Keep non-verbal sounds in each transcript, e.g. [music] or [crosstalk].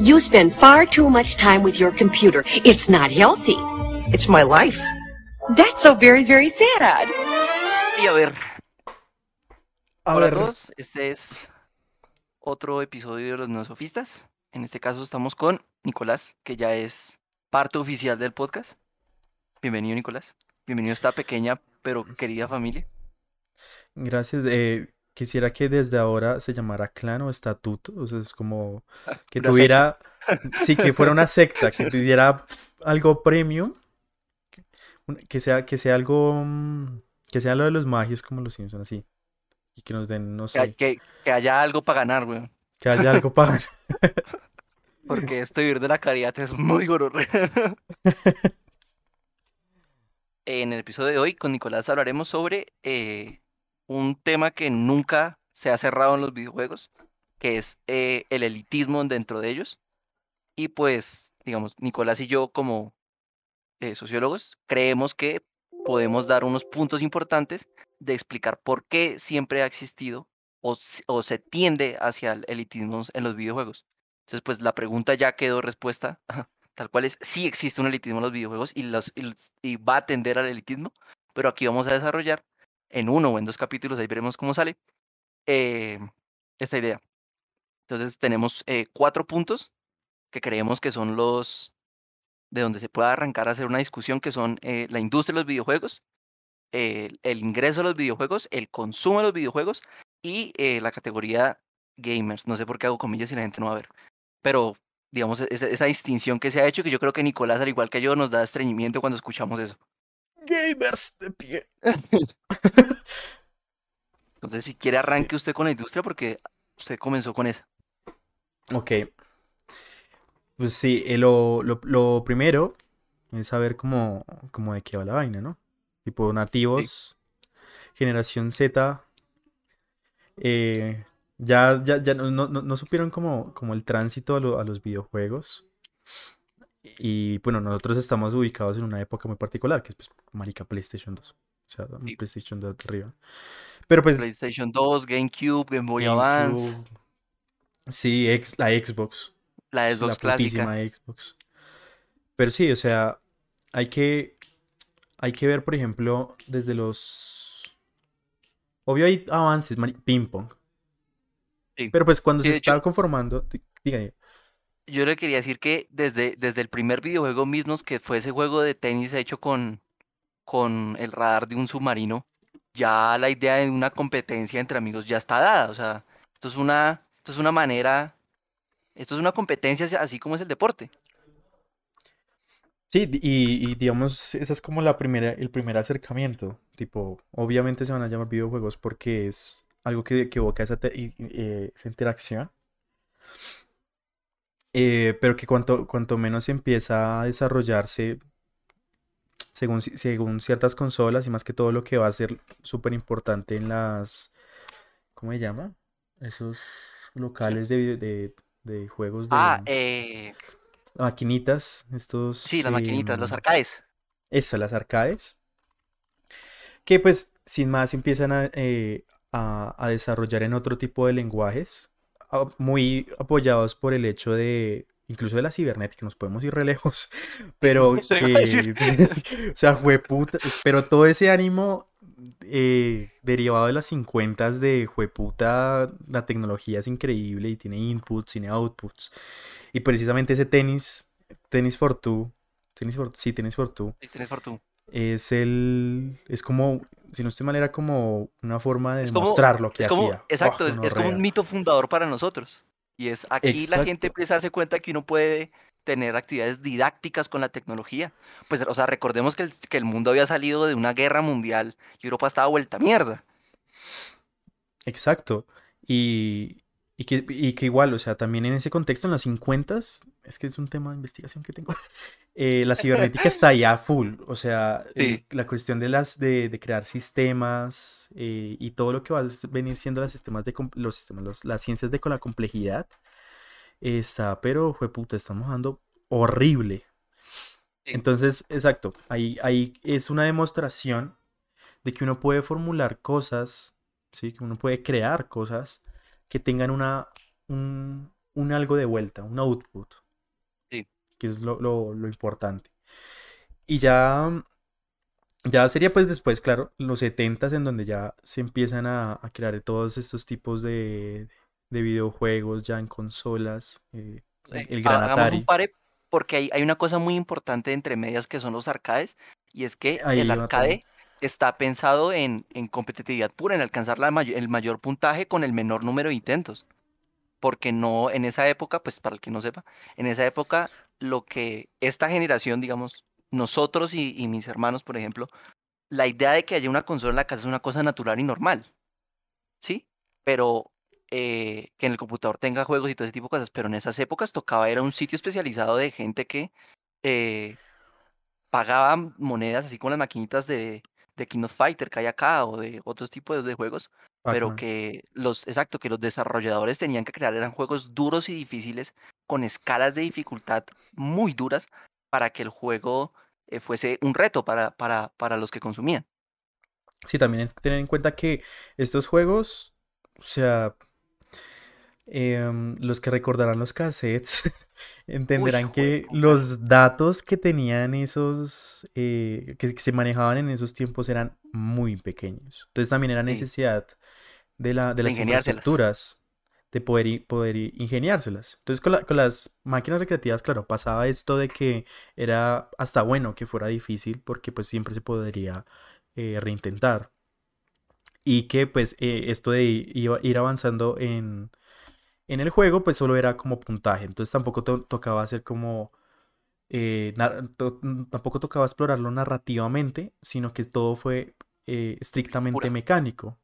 You spend far too much time with your computer. It's not healthy. It's my life. That's so very, very sad. Y a ver, A hola ver, a todos, este es otro episodio de los neosofistas. En este caso estamos con Nicolás, que ya es parte oficial del podcast. Bienvenido, Nicolás. Bienvenido a esta pequeña pero querida familia. gracias. eh, quisiera que desde ahora se llamara clan o estatuto. O sea, es como [laughs] que Una tuviera, sí, que fuera una secta, que [laughs] tuviera algo premium, que sea, que sea algo, mm, que sea lo de los magios como los Simpson así. Y que nos den, no sé, que- que haya algo para ganar, weón. que haya algo para... [laughs] Porque esto de vivir de la caridad es muy gororre. En el episodio de hoy con Nicolás hablaremos sobre eh, un tema que nunca se ha cerrado en los videojuegos, que es eh, el elitismo dentro de ellos. Y pues, digamos, Nicolás y yo como eh, sociólogos creemos que podemos dar unos puntos importantes de explicar por qué siempre ha existido o, o se tiende hacia el elitismo en los videojuegos. Entonces, pues la pregunta ya quedó respuesta, tal cual es, sí existe un elitismo en los videojuegos y, los- y va a tender al elitismo, pero aquí vamos a desarrollar en uno o en dos capítulos, ahí veremos cómo sale, eh, esta idea. Entonces, tenemos eh, cuatro puntos que creemos que son los de donde se puede arrancar a hacer una discusión, que son eh, la industria de los videojuegos, el, ingreso a los videojuegos, el consumo de los videojuegos y la categoría gamers. No sé por qué hago comillas y la gente no va a ver. Pero, digamos, e- esa, esa distinción que se ha hecho, que yo creo que Nicolás, al igual que yo, nos da estreñimiento cuando escuchamos eso. Gamers de pie. [laughs] Entonces, si quiere, Sí. arranque usted con la industria porque usted comenzó con esa. Ok. Pues sí, eh, lo, lo, lo primero es saber cómo, cómo de qué va la vaina, ¿no? Tipo nativos, generación Z, eh, ya, ya, ya no, no, no- no supieron como, como el tránsito a, lo- a los videojuegos. Y bueno, nosotros estamos ubicados en una época muy particular, que es pues, marica PlayStation 2. O sea, Sí. PlayStation 2 de arriba. Pero pues PlayStation 2, GameCube, Game Boy Advance, Sí, ex- la Xbox. la Xbox clásica. putísima Xbox. Pero sí, o sea, hay que, hay que ver, por ejemplo, desde los... Obvio hay avances, ping pong. Sí. Pero pues cuando Sí, se hecho- estaba conformando, diga. Yo le quería decir que desde, desde el primer videojuego mismo, que fue ese juego de tenis hecho con, con el radar de un submarino, ya la idea de una competencia entre amigos ya está dada. O sea, esto es una, esto es una manera, esto es una competencia así- como es el deporte. Sí, y, y digamos, esa es como la primera, el primer acercamiento. Tipo, obviamente se van a llamar videojuegos porque es algo que, que evoca esa, eh, esa interacción. Eh, pero que cuanto, cuanto menos empieza a desarrollarse según, según ciertas consolas y más que todo lo que va a ser súper importante en las, ¿cómo se llama? Esos locales de, de, de juegos de Ah, eh, maquinitas, estos... sí, las maquinitas, los em, arcades. estas, las arcades, que pues sin más empiezan a, eh, a- a desarrollar en otro tipo de lenguajes, muy apoyados por el hecho de, incluso de la cibernética, nos podemos ir re lejos, [laughs] pero [laughs] [laughs] o sea, jueputa, pero todo ese ánimo eh, derivado de las 50 de jueputa, la tecnología es increíble y tiene inputs, tiene outputs, y precisamente ese tenis, tenis for two, tenis for, sí, tenis for two, Sí, tienes fortuna. es el, es como, si no estoy mal, era como una forma de como- demostrar lo que Es como, hacía. exacto, Oh, es, es como un mito fundador para nosotros. Y es aquí la gente empieza a darse cuenta que uno puede tener actividades didácticas con la tecnología. Pues, o sea, recordemos que el, que el mundo había salido de una guerra mundial y Europa estaba vuelta a mierda. Exacto. Y, y que, y que igual, o sea, también en ese contexto, en los 50 es que es un tema de investigación que tengo. [laughs] eh, la cibernética [laughs] está ya full. O sea, el- la cuestión de las de, de crear sistemas eh, y todo lo que va a venir siendo los sistemas de los sistemas, los- las ciencias de con la complejidad está, pero puta, estamos dando horrible. Sí. Entonces, exacto, ahí, ahí es una demostración de que uno puede formular cosas, ¿sí? Que uno puede crear cosas que tengan una, un- un algo de vuelta, un output. Que es lo, lo- lo importante. Y ya, ya sería pues después, claro, los 70 en donde ya se empiezan a, a crear todos estos tipos de, de videojuegos ya en consolas. eh, Eh, el gran hagamos Atari. un pare porque hay, hay una cosa muy importante entre medias que son los arcades y es que Ahí el arcade está pensado en, en competitividad pura, en alcanzar la mayo- el mayor puntaje con el menor número de intentos. Porque no, en esa época, pues para el que no sepa, en esa época lo que esta generación, digamos, nosotros y, mis hermanos, por ejemplo, la idea de que haya una consola en la casa es una cosa natural y normal. ¿Sí? Pero eh, que en el computador tenga juegos y todo ese tipo de cosas, pero en esas épocas tocaba, era un sitio especializado de gente que eh, pagaba monedas, así como las maquinitas de, de King of Fighter que hay acá, o de otros tipos de juegos, pero que los, exacto, que los desarrolladores tenían que crear, eran juegos duros y difíciles, con escalas de dificultad muy duras, para que el juego eh, fuese un reto para, para, para los que consumían. Sí, también hay que tener en cuenta que estos juegos, o sea, em, los que recordarán los cassettes [laughs] entenderán que los datos que tenían esos, eh, que, que se manejaban en esos tiempos eran muy pequeños. Entonces también era Sí. De la, de las infraestructuras de poder, poder ingeniárselas. Entonces con, la- con las máquinas recreativas, claro, pasaba esto de que era hasta bueno que fuera difícil porque pues siempre se podría eh, reintentar. Y que pues eh, esto de ir avanzando en, en el juego pues solo era como puntaje. Entonces tampoco to- tocaba hacer como... eh, to- tampoco tocaba explorarlo narrativamente, sino que todo fue eh, estrictamente Pura. mecánico.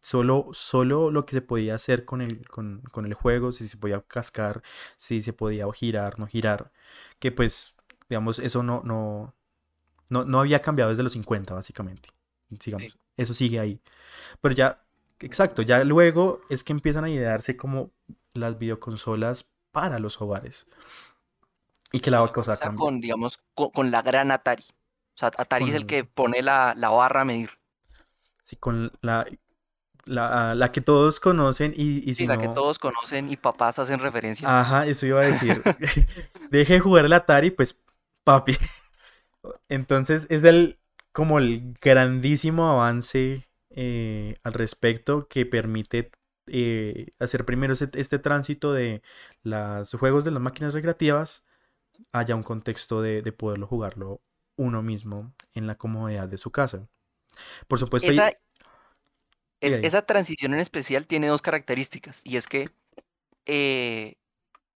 Solo, solo lo que se podía hacer con el, con, con el juego, si se podía cascar, si se podía girar, no girar. Que pues, digamos, eso no, no, no, no había cambiado desde los 50, básicamente. Sigamos, Sí. eso sigue ahí. Pero ya, exacto, ya luego es que empiezan a idearse como las videoconsolas para los hogares. Y que la cosa cambió. con, digamos, con, con la gran Atari. O sea, Atari es el que pone la, la barra a medir. Sí, con la, la, la que todos conocen y, y Sí, si la que todos conocen y papás hacen referencia. Ajá, eso iba a decir. [laughs] [laughs] Deje de jugar el Atari, pues, papi. [laughs] Entonces es el, como el grandísimo avance eh, al respecto que permite eh, hacer primero este tránsito de los juegos de las máquinas recreativas haya un contexto de, de poderlo jugarlo uno mismo en la comodidad de su casa. Por supuesto, es- esa transición en especial tiene dos características. Y es que eh,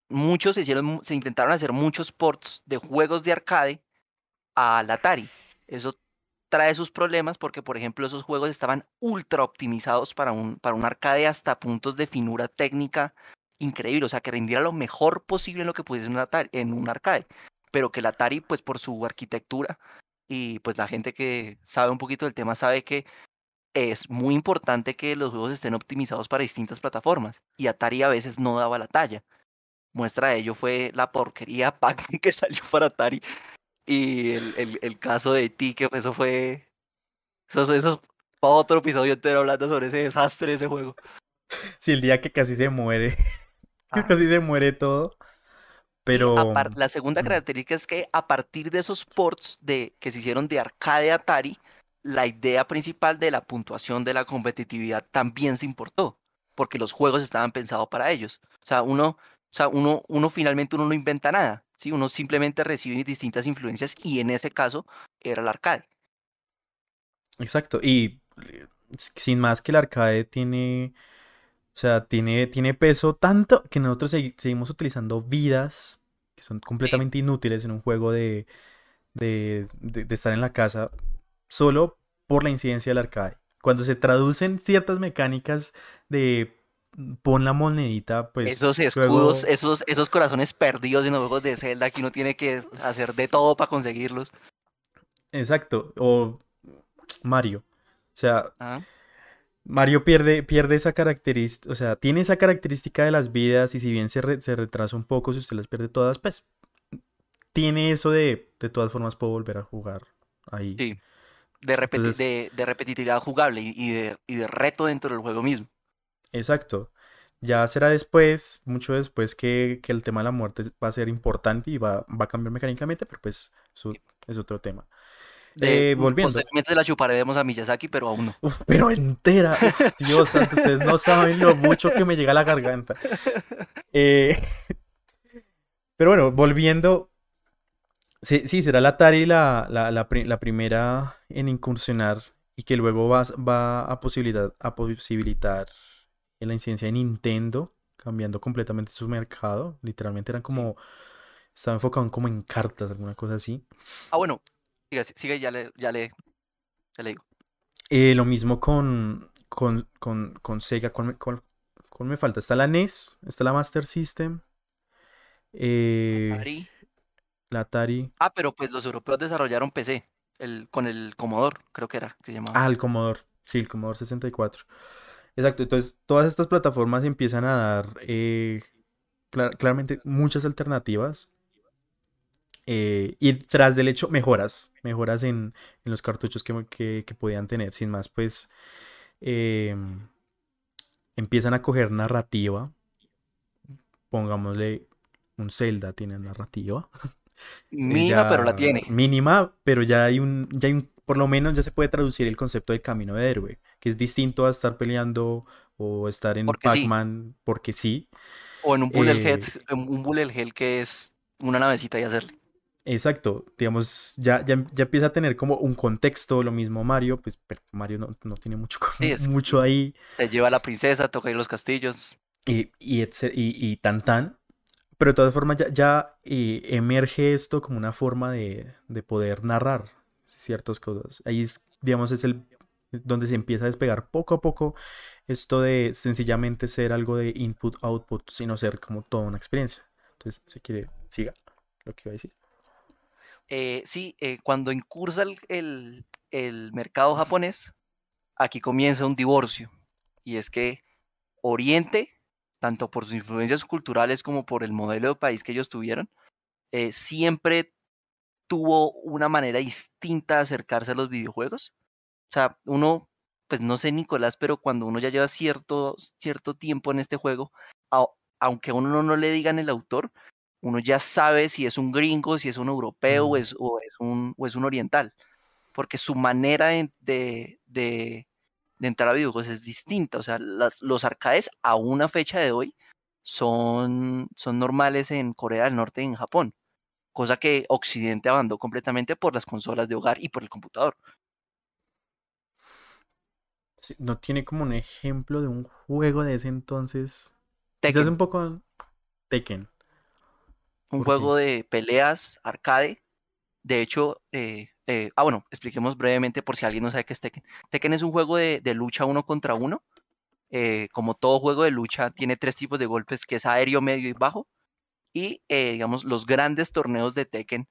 muchos se hicieron, se intentaron hacer muchos ports de juegos de arcade al Atari. Eso trae sus problemas porque, por ejemplo, esos juegos estaban ultra optimizados para un, para un arcade hasta puntos de finura técnica increíble. O sea, que rindiera lo mejor posible en lo que pudiese un Atari, en un arcade. Pero que el Atari, pues por su arquitectura y pues la gente que sabe un poquito del tema sabe que es muy importante que los juegos estén optimizados para distintas plataformas. Y Atari a veces no daba la talla. Muestra de ello fue la porquería [laughs] Pac-Man que salió para Atari. Y el, el, el caso de ti, que eso fue. Eso, eso es para otro episodio entero hablando sobre ese desastre de ese juego. si el día que casi se muere, [laughs] Ah. casi se muere todo, pero... la segunda característica es que a partir de esos ports de, que se hicieron de arcade Atari, la idea principal de la puntuación de la competitividad también se importó, porque los juegos estaban pensados para ellos. O sea, uno, o sea, uno, uno finalmente uno no inventa nada, ¿sí? Uno simplemente recibe distintas influencias y en ese caso era el arcade. Exacto, y sin más que el arcade tiene, o sea, tiene, tiene peso tanto que nosotros segui- seguimos utilizando vidas que son completamente inútiles en un juego de, de, de- de estar en la casa solo por la incidencia del arcade. Cuando se traducen ciertas mecánicas de mm, pon la monedita, pues esos escudos, luego- esos, esos corazones perdidos en los juegos de Zelda que uno tiene que hacer de todo para conseguirlos. Exacto, o Mario. O sea, Ah, Mario pierde, pierde esa característica, o sea, tiene esa característica de las vidas y si bien se, re- se retrasa un poco, si usted las pierde todas, pues tiene eso de, de todas formas puedo volver a jugar ahí. Sí. De, repeti- Entonces- de, de repetitividad jugable y, y de, y de reto dentro del juego mismo. Exacto. Ya será después, mucho después, que, que el tema de la muerte va a ser importante y va, va a cambiar mecánicamente, pero pues eso es otro tema. De, Eh, volviendo. Posiblemente la chuparemos a Miyazaki, pero aún no. Uf, pero entera. Uf, [laughs] Dios santo, ustedes no saben lo mucho que me llega a la garganta. Eh, [laughs] pero bueno, volviendo. Sí, sí, será la Atari la, la, la pri- la primera en incursionar y que luego va, va a, posibilitar, a posibilitar la incidencia de Nintendo, cambiando completamente su mercado. Literalmente eran como. Estaba enfocado como en cartas, alguna cosa así. Ah, bueno, sigue, sigue ya le, ya le, ya le digo. Eh, lo mismo con, con, con, con Sega. ¿Cuál me, cuál- cuál me falta? Está la NES, está la Master System, eh. La Atari. Ah, pero pues los europeos desarrollaron PC, el, con el Commodore, creo que era, que se llamaba. Ah, el Commodore. Sí, el Commodore 64. Exacto. Entonces, todas estas plataformas empiezan a dar eh, cla- claramente muchas alternativas. eh, y tras del hecho, mejoras. Mejoras en, en los cartuchos que, que- que podían tener. Sin más, pues em, empiezan a coger narrativa. Pongámosle un Zelda tiene narrativa. [laughs] Mínima, pero la tiene. Mínima, pero ya hay un, ya hay un, por lo menos ya se puede traducir el concepto de camino de héroe, que es distinto a estar peleando o estar en sí. Pac-Man porque sí. O en un bullet eh, hell, un bullet hell que es una navecita y hacerle. Exacto, digamos, ya, ya, ya empieza a tener como un contexto, lo mismo Mario, pues pero Mario no, no tiene mucho, Sí, es- [laughs] mucho ahí Te lleva a la princesa, toca ir a los castillos. y, y, etce- y, y tan tan. Pero de todas formas ya, eh, emerge esto como una forma de, de poder narrar ciertas cosas. Ahí es, digamos, es el donde se empieza a despegar poco a poco esto de sencillamente ser algo de input-output, sino ser como toda una experiencia. Entonces, si quiere, siga lo que iba a decir. Eh, sí, eh, cuando incursa el- el mercado japonés, aquí comienza un divorcio. Y es que Oriente, tanto por sus influencias culturales como por el modelo de país que ellos tuvieron, eh, siempre tuvo una manera distinta de acercarse a los videojuegos. O sea, uno, pues no sé, Nicolás, pero cuando uno ya lleva cierto, cierto tiempo en este juego, a- aunque a uno no, le digan el autor, uno ya sabe si es un gringo, si es un europeo o, es, o es un, o es un oriental. Porque su manera de, de, de- entrar a videojuegos es distinta. O sea, las- los arcades a una fecha de hoy son, son normales en Corea del Norte y en Japón. Cosa que Occidente abandonó completamente por las consolas de hogar y por el computador. Sí, No tiene como un ejemplo de un juego de ese entonces. Quizás Tekken, un poco Tekken. un ¿por juego de peleas arcade. De hecho, eh, eh, ah, bueno, expliquemos brevemente por si alguien no sabe qué es Tekken. Tekken es un juego de, lucha uno contra uno. eh, como todo juego de lucha, tiene tres tipos de golpes, que es aéreo, medio y bajo. Y, digamos, los grandes torneos de Tekken,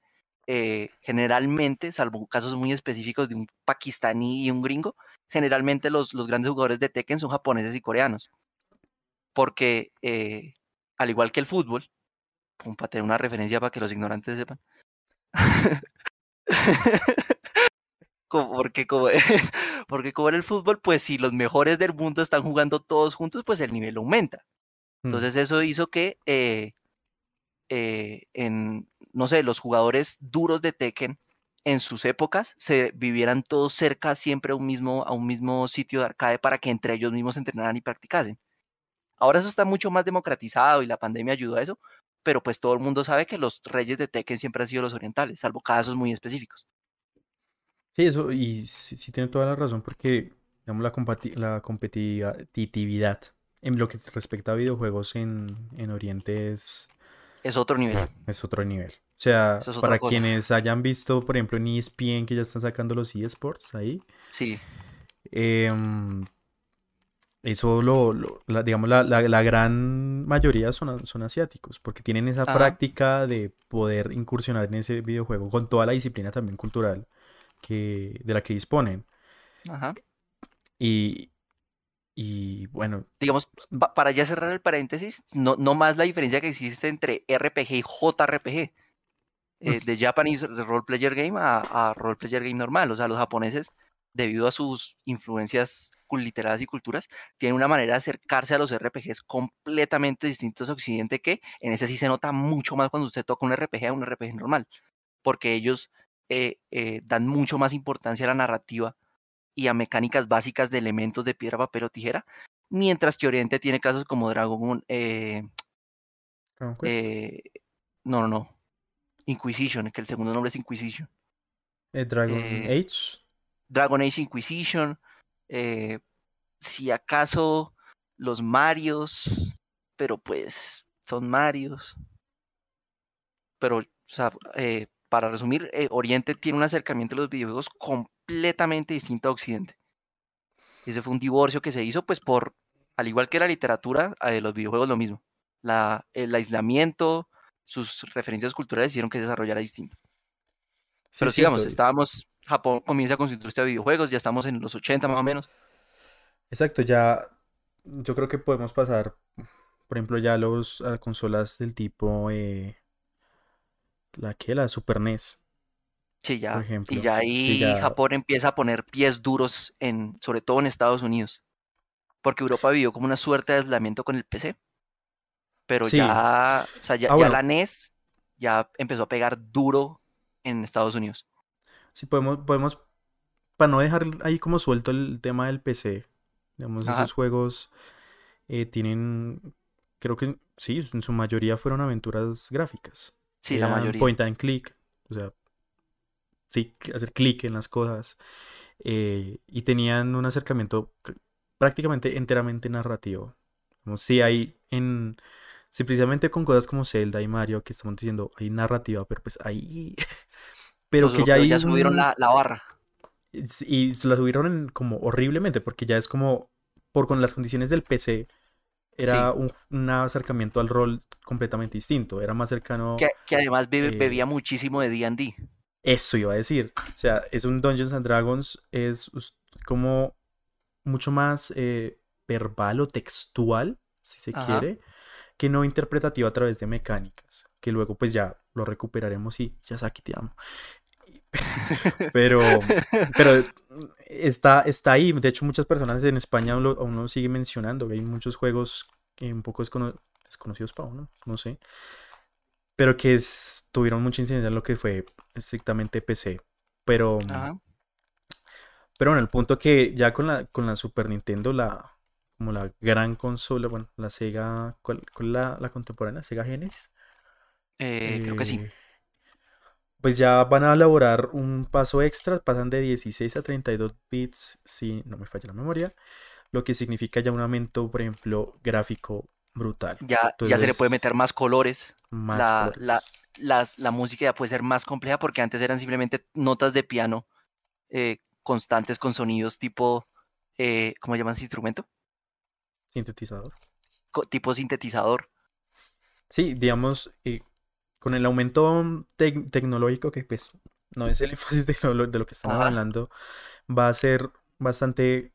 generalmente, salvo casos muy específicos de un pakistaní y un gringo, generalmente los, los grandes jugadores de Tekken son japoneses y coreanos. Porque, al igual que el fútbol, para tener una referencia para que los ignorantes sepan. Como- porque, como, [laughs] porque como en el fútbol, pues si los mejores del mundo están jugando todos juntos, pues el nivel aumenta. Mm. Entonces eso hizo que eh, eh, en, no sé, los jugadores duros de Tekken en sus épocas se vivieran todos cerca siempre a un mismo, a un mismo sitio de arcade para que entre ellos mismos entrenaran y practicasen. Ahora eso está mucho más democratizado y la pandemia ayudó a eso, pero pues todo el mundo sabe que los reyes de Tekken siempre han sido los orientales, salvo casos muy específicos. Sí, eso, y sí, sí tiene toda la razón, porque digamos, la, competitividad en lo que respecta a videojuegos en, en Oriente es, Es otro nivel. es otro nivel. O sea, es para cosa. quienes hayan visto, por ejemplo, en ESPN que ya están sacando los eSports ahí, Sí, em, eso lo, lo- la- digamos, la, la- la gran mayoría son, son asiáticos, porque tienen esa Ajá. práctica de poder incursionar en ese videojuego con toda la disciplina también cultural que, de la que disponen. ajá. Y, y bueno, Digamos, pa- para ya cerrar el paréntesis, no, no más la diferencia que existe entre RPG y JRPG. eh, de Japanese Role Player Game a, a Role Player Game normal. O sea, los japoneses, debido a sus influencias literadas y culturas, tienen una manera de acercarse a los RPGs completamente distintos a Occidente que en ese sí se nota mucho más cuando usted toca un RPG a un RPG normal, porque ellos eh, eh, dan mucho más importancia a la narrativa y a mecánicas básicas de elementos de piedra, papel o tijera, mientras que Oriente tiene casos como Dragon... Eh, no, no, no. Inquisition, que el segundo nombre es Inquisition. Dragon Age. Dragon Age Inquisition. Si acaso los Marios, pero pues son Marios. Pero, o sea, para resumir, Oriente tiene un acercamiento a los videojuegos completamente distinto a Occidente. Ese fue un divorcio que se hizo, pues, por, al igual que la literatura, de los videojuegos lo mismo. La, el aislamiento, sus referencias culturales hicieron que se desarrollara distinto. Pero sigamos, estábamos, Japón comienza con su industria de videojuegos, ya estamos en los 80 más o menos. Exacto, ya yo creo que podemos pasar, por ejemplo, ya los, a consolas del tipo, eh, la que, la Super NES. Sí, ya. Y ya ahí Japón empieza a poner pies duros, en, sobre todo en Estados Unidos. Porque Europa vivió como una suerte de aislamiento con el PC. Pero ya, o sea, ya, ah, la NES ya empezó a pegar duro en Estados Unidos. Sí, podemos, podemos, para no dejar ahí como suelto el tema del PC, digamos, esos juegos eh, tienen, creo que sí, en su mayoría fueron aventuras gráficas. Sí, la mayoría. Point and click, o sea, sí, hacer clic en las cosas. Eh, y tenían un acercamiento prácticamente enteramente narrativo. Como si hay en. Si precisamente con cosas como Zelda y Mario, que estamos diciendo, hay narrativa, pero pues ahí. [laughs] pero que ya, ya subieron la, barra. Y se la subieron como horriblemente, porque ya es como. Por con las condiciones del PC, era un, acercamiento al rol completamente distinto. Era más cercano. Que, además eh, bebía muchísimo de DD. Eso iba a decir. O sea, es un Dungeons and Dragons, es como mucho más eh, verbal o textual, si se quiere, que no interpretativo a través de mecánicas. Que luego, pues ya lo recuperaremos y ya Saki te amo. [laughs] pero, pero está, está ahí. De hecho, muchas personas en España aún lo, sigue mencionando. hay muchos juegos que un poco desconocidos para uno, no sé pero que tuvieron mucha incidencia en lo que fue estrictamente PC. Pero, pero bueno, el punto que ya con la, con la Super Nintendo, la como la gran consola, bueno, la Sega, ¿cuál, la, la, contemporánea? ¿Sega Genesis? Eh, creo que sí. Pues ya van a elaborar un paso extra, pasan de 16 a 32 bits, si no me falla la memoria, lo que significa ya un aumento, por ejemplo, gráfico brutal. Ya, ya se le puede meter más colores. la, La, música ya puede ser más compleja porque antes eran simplemente notas de piano eh, constantes con sonidos tipo, eh, ¿cómo llaman ese instrumento? Sintetizador. tipo sintetizador. Sí, digamos, eh, con el aumento tecnológico, que pues no es el [laughs] énfasis de lo, de lo que estamos hablando, va a ser bastante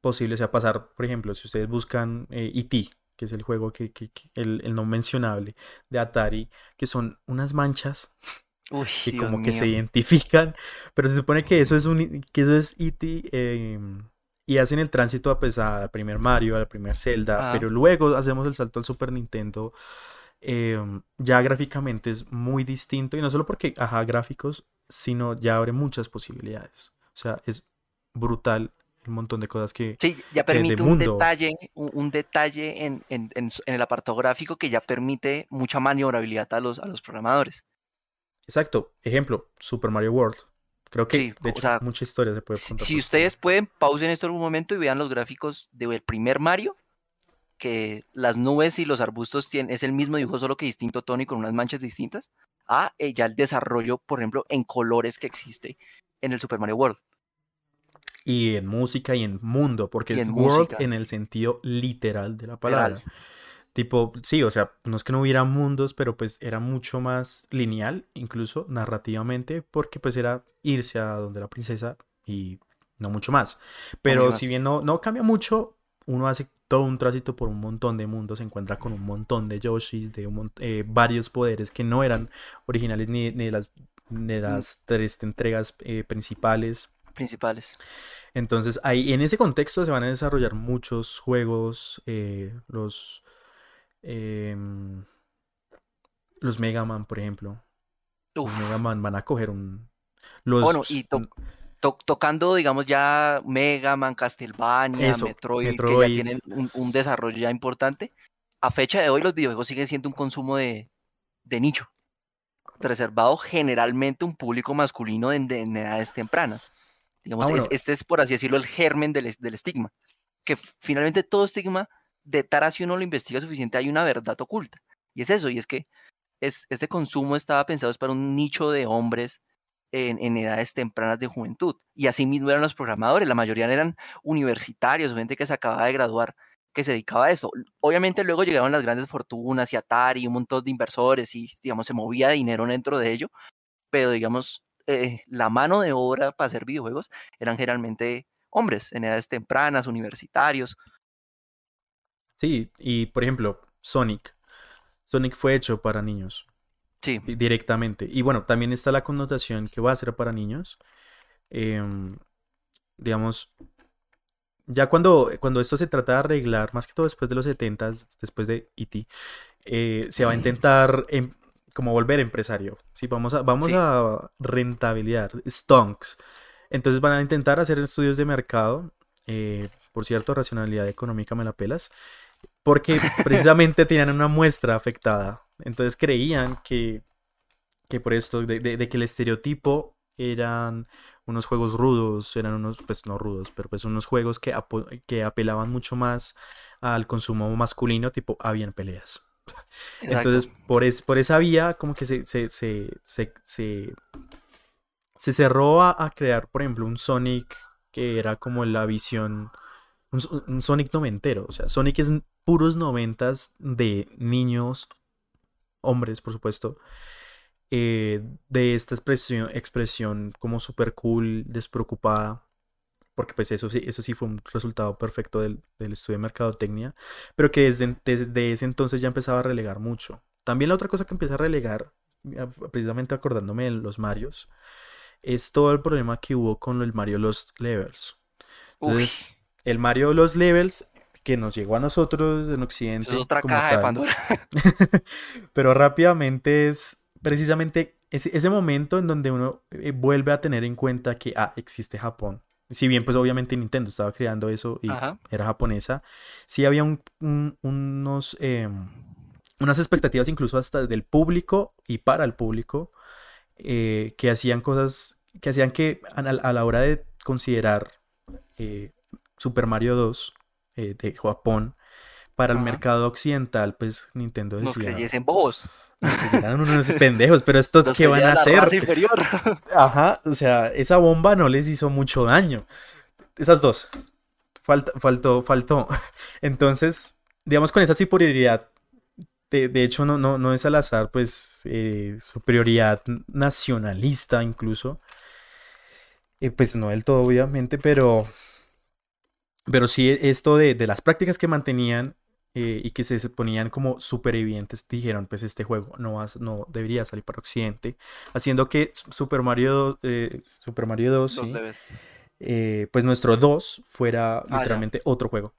posible, o sea, pasar, por ejemplo, si ustedes buscan E.T., que es el juego que, el, no mencionable de Atari, que son unas manchas que como que se identifican, pero se supone que eso es un que eso es E.T. Em, y hacen el tránsito a, pues, al primer Mario, al primer Zelda, pero luego hacemos el salto al Super Nintendo. Em, ya gráficamente es muy distinto y no solo porque, ajá, gráficos, sino ya abre muchas posibilidades. O sea, es brutal un montón de cosas que... Sí, ya permite un detalle, un, detalle en, el apartado gráfico que ya permite mucha maniobrabilidad a los, a los programadores. Exacto. Ejemplo, Super Mario World. Creo que, de hecho, mucha historia se puede contar. Si ustedes pueden, pausen esto en un momento y vean los gráficos del primer Mario, que las nubes y los arbustos tienen, es el mismo dibujo, solo que distinto tono y con unas manchas distintas, a eh, ya el desarrollo, por ejemplo, en colores que existe en el Super Mario World y en música y en mundo, porque es world en el sentido literal de la palabra. Tipo, sí, o sea, no es que no hubiera mundos, pero pues era mucho más lineal, incluso narrativamente, porque pues era irse a donde la princesa y no mucho más. Pero si bien no, no cambia mucho, uno hace todo un tránsito por un montón de mundos, se encuentra con un montón de Yoshis, de eh, varios poderes que no eran originales ni, de las, de mm. las tres entregas eh, principales principales. Entonces, ahí en ese contexto se van a desarrollar muchos juegos, eh, los, em, los Mega Man, por ejemplo. Los. Mega Man van a coger un... Los, Bueno, y to- to- tocando, digamos, ya Mega Man, Castlevania, Eso, Metroid, que Metroid. ya tienen un, un desarrollo ya importante, a fecha de hoy los videojuegos siguen siendo un consumo de, de nicho, reservado generalmente a un público masculino en, de- en edades tempranas. Digamos, Ah, es- bueno. este es, por así decirlo, el germen del, es- del estigma. Que finalmente todo estigma, de tal si uno lo investiga suficiente, hay una verdad oculta. Y es eso, y es que es, este consumo estaba pensado es para un nicho de hombres en, edades tempranas de juventud. Y así mismo eran los programadores, la mayoría eran universitarios, gente que se acababa de graduar, que se dedicaba a eso. Obviamente luego llegaron las grandes fortunas y Atari un montón de inversores y, digamos, se movía dinero dentro de ello, pero, digamos, eh, la mano de obra para hacer videojuegos eran generalmente hombres en edades tempranas, universitarios. Sí, y por ejemplo, Sonic. Sonic fue hecho para niños Sí, di- directamente. Y bueno, también está la connotación que va a ser para niños. Em, digamos, ya cuando, cuando esto se trata de arreglar, más que todo después de los 70, después de E.T., eh, se va a intentar em- como volver empresario. Sí, vamos a, vamos Sí. a rentabilidad, stonks. Entonces van a intentar hacer estudios de mercado. eh, por cierto, racionalidad económica me la pelas. Porque [laughs] precisamente tenían una muestra afectada. Entonces creían que, que por esto, de, de- de que el estereotipo eran unos juegos rudos, eran unos, pues no rudos, pero pues unos juegos que, que apelaban mucho más al consumo masculino, tipo habían peleas. [laughs] exacto. Entonces, por, es, por esa vía, como que se, se, se, se, se- se cerró a, a crear, por ejemplo, un Sonic que era como la visión, un, un Sonic noventero. O sea, Sonic es puros noventas de niños, hombres, por supuesto, eh, de esta expresión, expresión como super cool, despreocupada. Porque pues eso sí, eso sí fue un resultado perfecto del, del estudio de mercadotecnia, pero que desde, desde ese entonces ya empezaba a relegar mucho. También la otra cosa que empieza a relegar, precisamente acordándome de los Marios, es todo el problema que hubo con el Mario Lost Levels. Uy, Entonces, el Mario Lost Levels, que nos llegó a nosotros en Occidente es otra caja de Pandora. [laughs] pero rápidamente es precisamente ese, ese momento en donde uno eh, vuelve a tener en cuenta que, ah, existe Japón. Si bien, pues obviamente Nintendo estaba creando eso y Ajá. era japonesa, sí había un- un- unos, em, unas expectativas incluso hasta del público y para el público eh, que hacían cosas, que hacían que a, la a la hora de considerar eh, Super Mario 2 eh, de Japón para el mercado occidental, pues Nintendo Nos decía, creyesen bobos. eran [laughs] unos pendejos, pero estos Nos qué van a hacer? inferior. [laughs] Ajá, o sea, esa bomba no les hizo mucho daño. Esas dos. Falta, faltó, faltó. [laughs] Entonces, digamos, con esa superioridad, de, de hecho, no, no, no es al azar, pues, eh, superioridad nacionalista incluso. Eh, pues no del todo, obviamente, pero, pero sí esto de, de las prácticas que mantenían eh, y que se ponían como súper evidentes, dijeron, pues este juego no, va a s- no debería salir para Occidente, haciendo que Super Mario, eh, Super Mario 2, Los sí, debes. eh, pues nuestro 2 fuera ya. literalmente otro juego.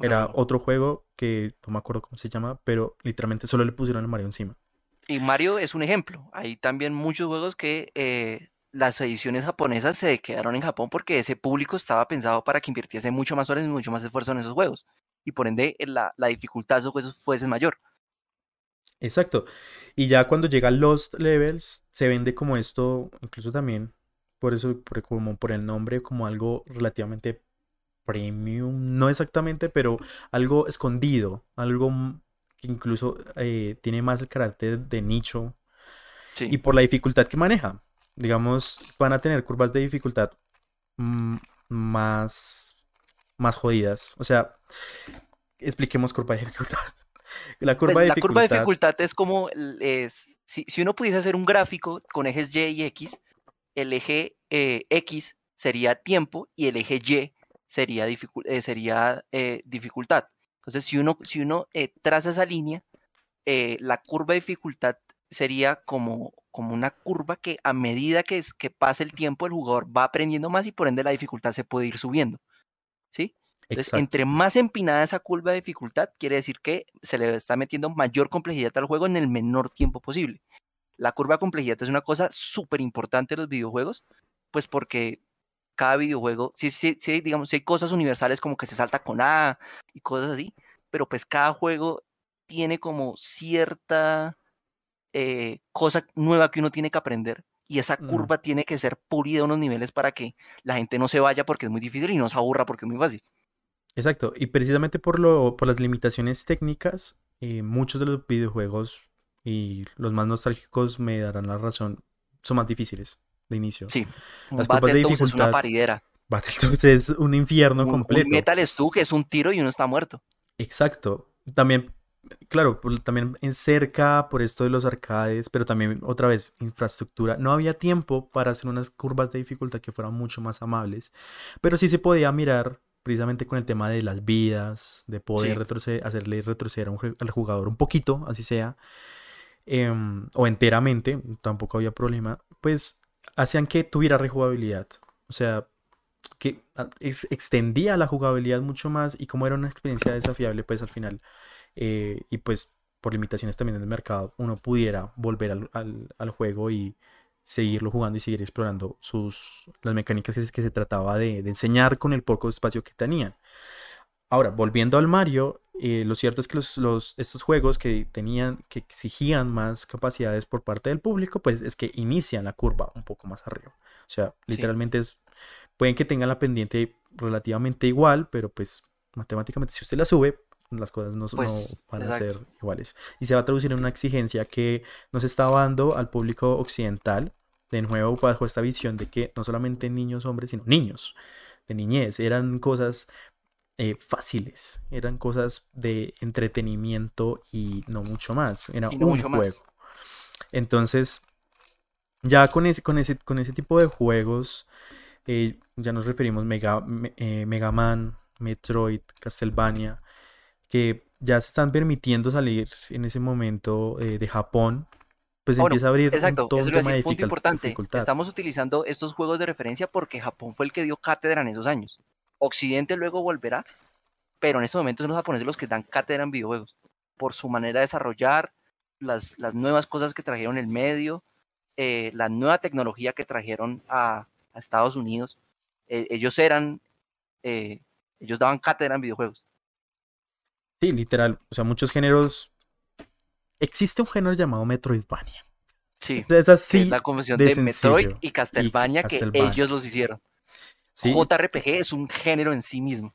Era otro juego que no me acuerdo cómo se llama, pero literalmente solo le pusieron el Mario encima. Y Mario es un ejemplo. Hay también muchos juegos que eh, las ediciones japonesas se quedaron en Japón porque ese público estaba pensado para que invirtiese mucho más horas y mucho más esfuerzo en esos juegos. Y por ende, eh, la, la dificultad de esos juegos fuese mayor. Exacto. Y ya cuando llega Lost Levels, se vende como esto, incluso también, por eso, por, como por el nombre, como algo relativamente premium, no exactamente, pero algo escondido, algo que incluso eh, tiene más el carácter de nicho y por la dificultad que maneja. Digamos, van a tener curvas de dificultad mm, más, más jodidas. O sea, expliquemos curva de dificultad. [laughs] La Pues, curva de la curva de dificultad, es como, es, si, si uno pudiese hacer un gráfico con ejes Y y X, el eje eh, X sería tiempo y el eje Y sería, dificu- eh, sería eh, dificultad. Entonces, si uno, si uno eh, traza esa línea, la curva de dificultad sería como como una curva que a medida que, es, que pasa el tiempo el jugador va aprendiendo más y por ende la dificultad se puede ir subiendo. ¿Sí? Entonces, Exacto. entre más empinada esa curva de dificultad, quiere decir que se le está metiendo mayor complejidad al juego en el menor tiempo posible. La curva de complejidad es una cosa súper importante en los videojuegos, pues porque cada videojuego, sí, sí, sí, digamos, sí hay cosas universales como que se salta con A y cosas así, pero pues cada juego tiene como cierta eh, cosa nueva que uno tiene que aprender y esa curva tiene que ser pulida a unos niveles para que la gente no se vaya porque es muy difícil y no se aburra porque es muy fácil. Exacto, y precisamente por lo, por las limitaciones técnicas, eh, muchos de los videojuegos y los más nostálgicos me darán la razón, son más difíciles de inicio. Sí, un Las curvas de Battletoads es una dificultad paridera. [laughs] Battletoads es un infierno Un, un completo. Metal Slug es un tiro y uno está muerto. Exacto. También, claro, por- también en cerca por esto de los arcades, pero también otra vez, infraestructura. No había tiempo para hacer unas curvas de dificultad que fueran mucho más amables, pero sí se podía mirar precisamente con el tema de las vidas, de poder Sí. retroceder, hacerle retroceder a un al jugador un poquito, así sea, em, o enteramente, tampoco había problema, pues hacían que tuviera rejugabilidad. O sea, que ah, ex- extendía la jugabilidad mucho más y como era una experiencia desafiable, pues al final, eh, y pues por limitaciones también del mercado, uno pudiera volver al, al- al juego y seguirlo jugando y seguir explorando sus, las mecánicas que, se- que se trataba de, de enseñar con el poco espacio que tenían. Ahora, volviendo al Mario, eh, lo cierto es que los, los- estos juegos que tenían, que exigían más capacidades por parte del público, pues es que inician la curva un poco más arriba. O sea, Sí. literalmente es, pueden que tengan la pendiente relativamente igual, pero pues matemáticamente si usted la sube, las cosas no, no Pues, van a ser iguales. Y se va a traducir en una exigencia que nos está dando al público occidental, de nuevo bajo esta visión de que no solamente niños hombres, sino niños de niñez, eran cosas eh, fáciles, eran cosas de entretenimiento y no mucho más, era no un más. juego. Entonces, ya con ese, con ese, con ese tipo de juegos, eh, ya nos referimos Mega, Me- eh, Mega Man, Metroid, Castlevania, que ya se están permitiendo salir en ese momento eh, de Japón, pues bueno, empieza a abrir Exacto, todo eso un a tema de punto importante. dificultad. Estamos utilizando estos juegos de referencia porque Japón fue el que dio cátedra en esos años. Occidente luego volverá, pero en estos momentos son los japoneses los que dan cátedra en videojuegos por su manera de desarrollar las, las nuevas cosas que trajeron el medio, eh, la nueva tecnología que trajeron a, a Estados Unidos. Eh, ellos eran, eh, ellos daban cátedra en videojuegos. Sí, literal, o sea, muchos géneros. Existe un género llamado Metroidvania. Sí, O sea, es así es la convención de de, Metroid y Castlevania, que ellos los hicieron. Sí, JRPG es un género en sí mismo.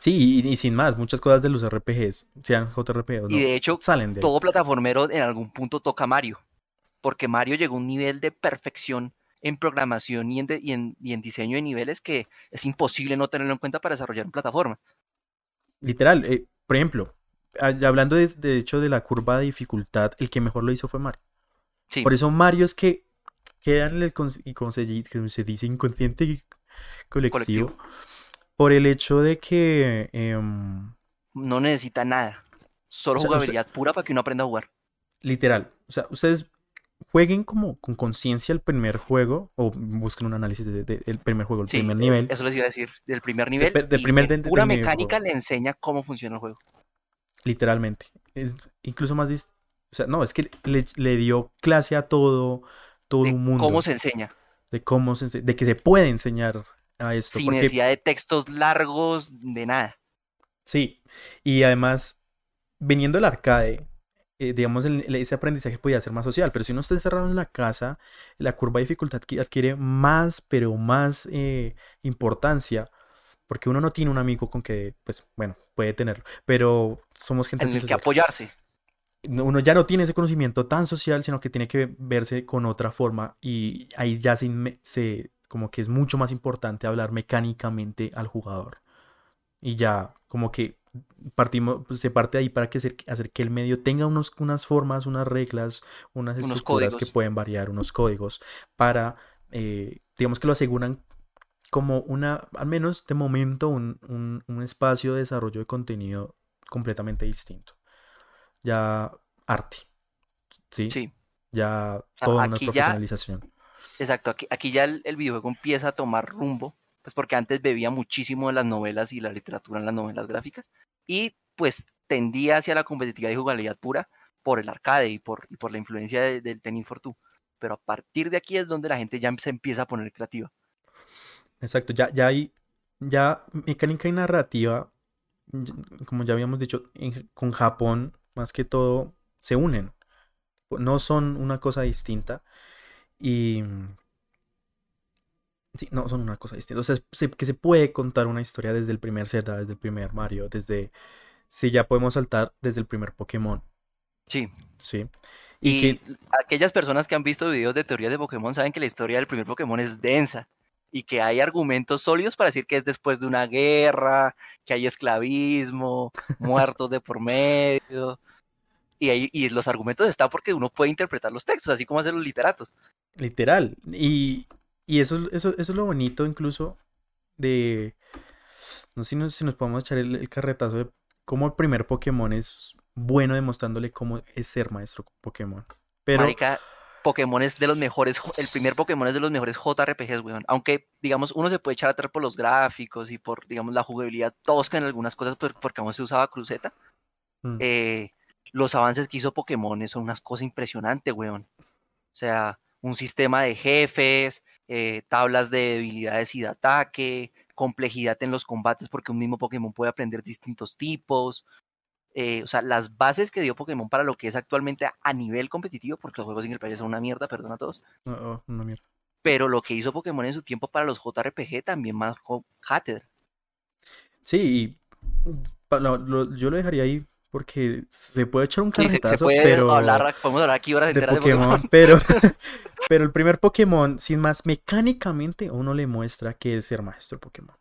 sí, y, y sin más, muchas cosas de los RPGs, sean JRPG o no, Y de hecho, salen de todo plataformero en algún punto toca Mario, porque Mario llegó a un nivel de perfección en programación y en, de- y en, y en diseño de niveles que es imposible no tenerlo en cuenta para desarrollar en plataformas. Literal, eh, por ejemplo, hablando de, de hecho de la curva de dificultad, el que mejor lo hizo fue Mario. Sí, Por eso Mario es que quedan en el, y como se, di- como se dice, inconsciente y colectivo, Colectivo. por el hecho de que em, no necesita nada, solo O sea, usted- jugabilidad pura para que uno aprenda a jugar. Literal. O sea, ustedes jueguen como con conciencia el primer juego o busquen un análisis de- de- del primer juego, el Sí, primer nivel. eso les iba a decir, del primer nivel, del y primer de- pura del mecánica le enseña cómo funciona el juego. Literalmente. Es incluso más... O sea, no, es que le, le dio clase a todo, todo un mundo. cómo se enseña, De cómo se ense- de que se puede enseñar a esto. sin porque- necesidad de textos largos, de nada. Sí. Y además, viniendo del arcade, eh, digamos, el- ese aprendizaje podía ser más social, pero si uno está encerrado en la casa, la curva de dificultad adqui- adquiere más, pero más eh, importancia, porque uno no tiene un amigo con que, pues, bueno, puede tenerlo, pero somos gente En el que apoyarse. No- Uno ya no tiene ese conocimiento tan social, sino que tiene que verse con otra forma y ahí ya se, se- como que es mucho más importante hablar mecánicamente al jugador. Y ya como que partimos, pues, se parte de ahí para que hacer, hacer que el medio tenga unos, unas formas, unas reglas, unas Unos estructuras que códigos. pueden variar, unos códigos, para, eh, digamos que lo aseguran como una, al menos de momento, un, un- un espacio de desarrollo de contenido completamente distinto. Ya arte, ¿sí? Sí. ya sea, toda una ya- profesionalización. Exacto, aquí, aquí ya el, el videojuego empieza a tomar rumbo, pues porque antes bebía muchísimo de las novelas y la literatura en las novelas gráficas, y pues tendía hacia la competitividad y jugabilidad pura por el arcade y por, y por la influencia de- del Tenis for Two. Pero a partir de aquí es donde la gente ya se empieza a poner creativa. Exacto, ya, ya hay, ya mecánica y narrativa, y- como ya habíamos dicho, con Japón, más que todo, se unen. No son una cosa distinta. Y... Sí, no son una cosa distinta. O sea, se- que se puede contar una historia desde el primer Zelda, desde el primer Mario, desde... Sí, ya podemos saltar desde el primer Pokémon, Sí, ¿sí? y, Y que... aquellas personas que han visto videos de teorías de Pokémon saben que la historia del primer Pokémon es densa y que hay argumentos sólidos para decir que es después de una guerra, que hay esclavismo, [laughs] muertos de por medio. Y, ahí- y los argumentos están porque uno puede interpretar los textos, así como hacen los literatos. Literal. Y, y eso, eso, eso es lo bonito incluso de... No sé si nos, si nos podemos echar el, el carretazo de cómo el primer Pokémon es bueno demostrándole cómo es ser maestro Pokémon. Pero Marica, Pokémon es de los mejores, jo- el primer Pokémon es de los mejores JRPGs, weón. Aunque, digamos, uno se puede echar atrás por los gráficos y por, digamos, la jugabilidad tosca en algunas cosas, por- porque aún se usaba cruceta. mm, eh, los avances que hizo Pokémon son unas cosas impresionantes, weón. O sea, un sistema de jefes, eh, tablas de debilidades y de ataque, complejidad en los combates porque un mismo Pokémon puede aprender distintos tipos. eh, o sea, las bases que dio Pokémon para lo que es actualmente a, nivel competitivo, porque los juegos single player son una mierda, perdón a todos, oh, oh, una mierda. pero lo que hizo Pokémon en su tiempo para los JRPG también marcó Hatter. Sí, y lo- lo- yo lo dejaría ahí porque se puede echar un Sí, se, se carretazo, puede pero... hablar, podemos hablar aquí horas de Pokémon, Pokémon. [laughs] pero, [laughs] [laughs] pero el primer Pokémon, sin más, mecánicamente uno le muestra que es ser maestro Pokémon.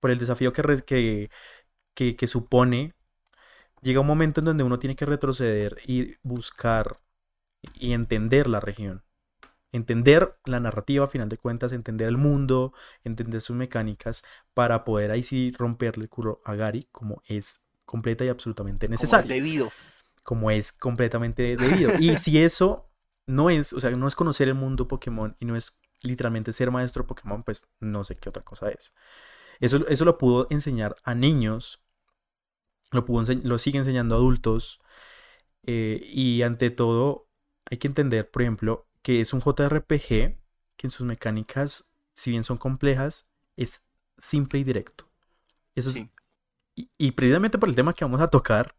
Por el desafío que, re- que, que, que supone, llega un momento en donde uno tiene que retroceder y buscar y entender la región. Entender la narrativa, a final de cuentas, entender el mundo, entender sus mecánicas, para poder ahí sí romperle el culo a Gary como es completa y absolutamente como es debido. como es completamente debido. Y si [laughs] eso no es, o sea, no es conocer el mundo Pokémon y no es literalmente ser maestro Pokémon, pues no sé qué otra cosa es. Eso, eso lo pudo enseñar a niños, lo, pudo lo sigue enseñando a adultos, eh, y ante todo hay que entender, por ejemplo, que es un JRPG que en sus mecánicas, si bien son complejas, es simple y directo. Eso es- Sí. Y, y precisamente por el tema que vamos a tocar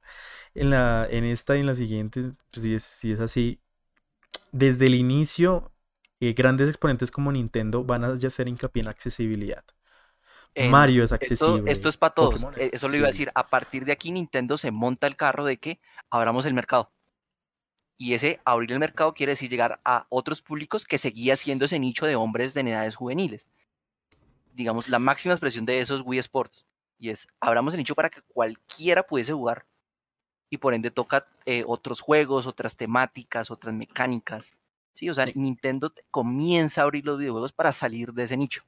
en, la, en esta y en la siguiente, pues, si, es, si es así, desde el inicio, eh, grandes exponentes como Nintendo van a ya hacer hincapié en la accesibilidad. Mario es accesible. esto es para todos. Es eh, Eso lo iba a decir. A partir de aquí, Nintendo se monta el carro de que abramos el mercado. Y ese abrir el mercado quiere decir llegar a otros públicos que seguía siendo ese nicho de hombres de edades juveniles. Digamos, la máxima expresión de eso es Wii Sports. Y es, abramos el nicho para que cualquiera pudiese jugar. Y por ende toca eh, otros juegos, otras temáticas, otras mecánicas. Sí, o sea, Sí. Nintendo te- comienza a abrir los videojuegos para salir de ese nicho.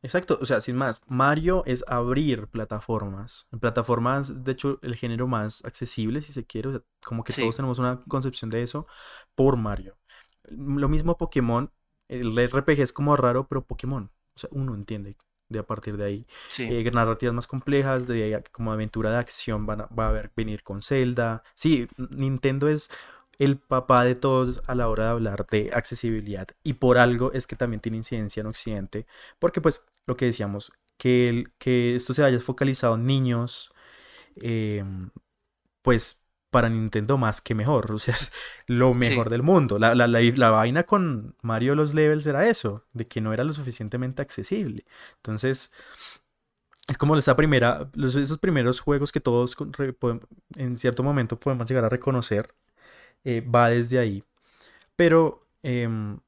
Exacto, o sea, sin más, Mario es abrir plataformas. Plataformas, de hecho, el género más accesible, si se quiere. o sea, como que Sí. todos tenemos una concepción de eso por Mario. Lo mismo Pokémon, el RPG es como raro, pero Pokémon. O sea, uno entiende de a partir de ahí. Sí. Eh, narrativas más complejas, de como aventura de acción, van a, va a haber venir con Zelda. Sí, Nintendo es el papá de todos a la hora de hablar de accesibilidad. Y por algo es que también tiene incidencia en Occidente. Porque pues lo que decíamos, que, el- que esto se haya focalizado en niños, em, pues para Nintendo más que mejor. O sea, [laughs] es lo mejor del mundo. La, la, la, la vaina con Mario los levels era eso, de que no era lo suficientemente accesible. Entonces, es como esa primera, los, esos primeros juegos que todos re- en cierto momento podemos llegar a reconocer, eh, va desde ahí. Pero, em,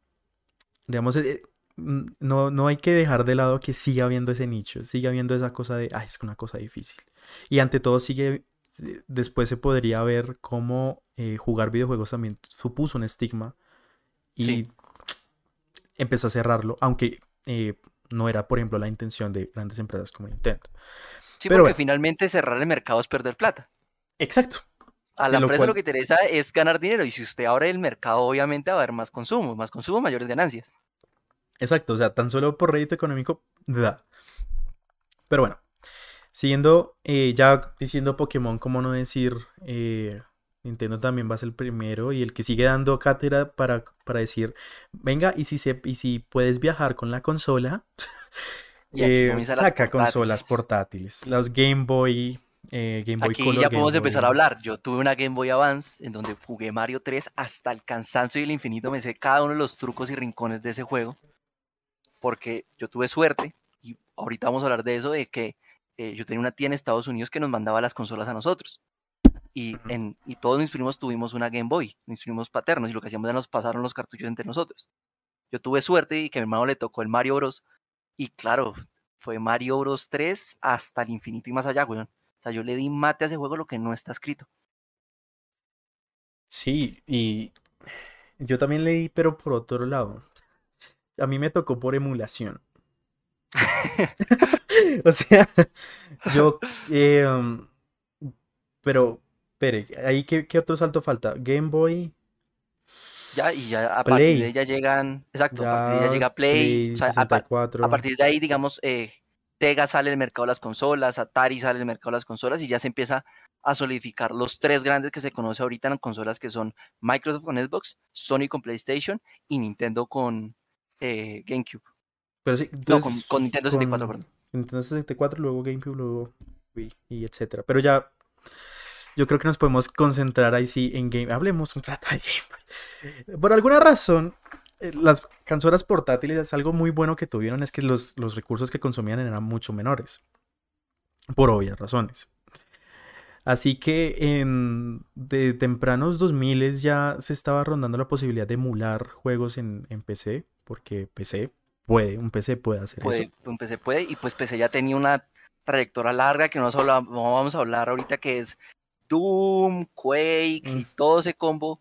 digamos, eh, mm, no, no hay que dejar de lado que siga habiendo ese nicho, sigue habiendo esa cosa de, ay, es una cosa difícil. Y ante todo sigue, después se podría ver cómo eh, jugar videojuegos también supuso un estigma y Sí. empezó a cerrarlo, aunque eh, no era, por ejemplo, la intención de grandes empresas como Nintendo. Sí, Pero porque bueno. finalmente cerrar el mercado es perder plata. Exacto. A la lo empresa cual- lo que interesa es ganar dinero y si usted abre el mercado, obviamente va a haber más consumo, más consumo, mayores ganancias. Exacto, o sea, tan solo por rédito económico, da. Pero bueno, siguiendo, eh, ya diciendo Pokémon, ¿cómo no decir? eh, Nintendo también va a ser el primero y el que sigue dando cátedra para, para decir, venga, y si, se, y si puedes viajar con la consola, [laughs] eh, saca consolas portátiles. portátiles. Los Game Boy, eh, Game Boy Aquí Color, ya Game podemos empezar a hablar. Yo tuve una Game Boy Advance en donde jugué Mario 3 hasta el cansancio y el infinito. Me sé cada uno de los trucos y rincones de ese juego. Porque yo tuve suerte, y ahorita vamos a hablar de eso, de que eh, yo tenía una tía en Estados Unidos que nos mandaba las consolas a nosotros. Y, en, y todos mis primos tuvimos una Game Boy, mis primos paternos, y lo que hacíamos era nos pasaron los cartuchos entre nosotros. Yo tuve suerte y que a mi hermano le tocó el Mario Bros. Y claro, fue Mario Bros 3 hasta el infinito y más allá, weón. O sea, yo le di mate a ese juego lo que no está escrito. Sí, y yo también leí, pero por otro lado. A mí me tocó por emulación. [laughs] O sea, yo... eh, pero, espere, ahí qué, qué otro salto falta? Game Boy, Ya, y ya a partir de ella llegan, exacto, a partir de ella ya llega Play, Play o sea, a, par- 64. a partir de ahí, digamos, eh, Sega sale del mercado de las consolas, Atari sale del mercado de las consolas y ya se empieza a solidificar los tres grandes que se conoce ahorita en las consolas que son Microsoft con Xbox, Sony con PlayStation y Nintendo con eh, GameCube. Pero sí, No, con, con Nintendo 64, con perdón. Nintendo 64, luego GameCube, luego Wii y etcétera. Pero ya, yo creo que nos podemos concentrar ahí sí en Game. Hablemos un rato de Game Boy. Por alguna razón, eh, las consolas portátiles es algo muy bueno que tuvieron, es que los, los recursos que consumían eran mucho menores. Por obvias razones. Así que en, de tempranos 2000 ya se estaba rondando la posibilidad de emular juegos en, en PC, porque PC puede, un PC puede hacer eso. Un PC puede, y pues PC ya tenía una trayectoria larga que no, solo, vamos a hablar ahorita que es Doom, Quake y Mm. todo ese combo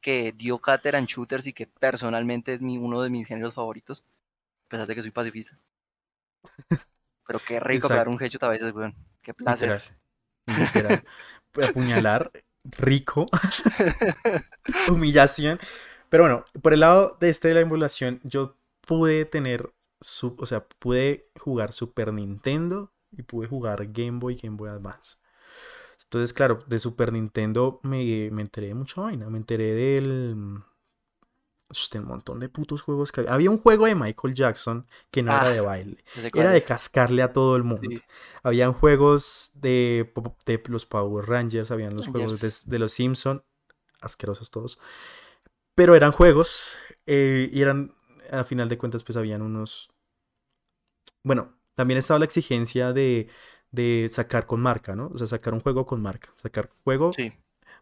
que dio cátedra en shooters y que personalmente es mi, uno de mis géneros favoritos, a pesar de que soy pacifista. [laughs] Pero qué rico pegar un headshot a veces, weón. Qué placer. Literal. Literal. [laughs] Apuñalar, rico. [laughs] Humillación. Pero bueno, por el lado de este de la emulación, yo pude tener su, o sea, pude jugar Super Nintendo y pude jugar Game Boy, Game Boy Advance. Entonces, claro, de Super Nintendo me, me enteré de mucha vaina. Me enteré del. Hostia, un montón de putos juegos que había. Había un juego de Michael Jackson que no era Ah, de baile. Era de cascarle a todo el mundo. Sí. Habían juegos de, de los Power Rangers, habían los juegos de, de los Simpson, asquerosos todos. Pero eran juegos eh, y eran, a final de cuentas, pues habían unos... Bueno, también estaba la exigencia de, de sacar con marca, ¿no? O sea, sacar un juego con marca. Sacar juego Sí.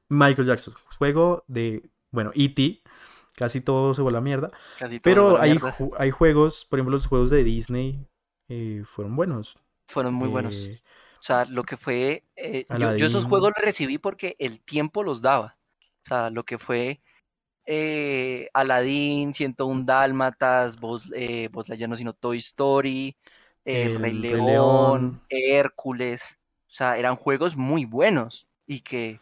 Michael Jackson, juego de, bueno, E.T., casi todo se volvió a mierda. Casi todo Pero fue hay, mierda. ju- hay juegos, por ejemplo, los juegos de Disney eh, fueron buenos. Fueron muy buenos. Eh, O sea, lo que fue. eh, yo, yo esos juegos los recibí porque el tiempo los daba. O sea, lo que fue eh, Aladdin, 101 Dálmatas, Buzz, eh, Buzz Lightyear no, sino Toy Story, eh, El Rey El Rey León, León. Hércules. O sea, eran juegos muy buenos y que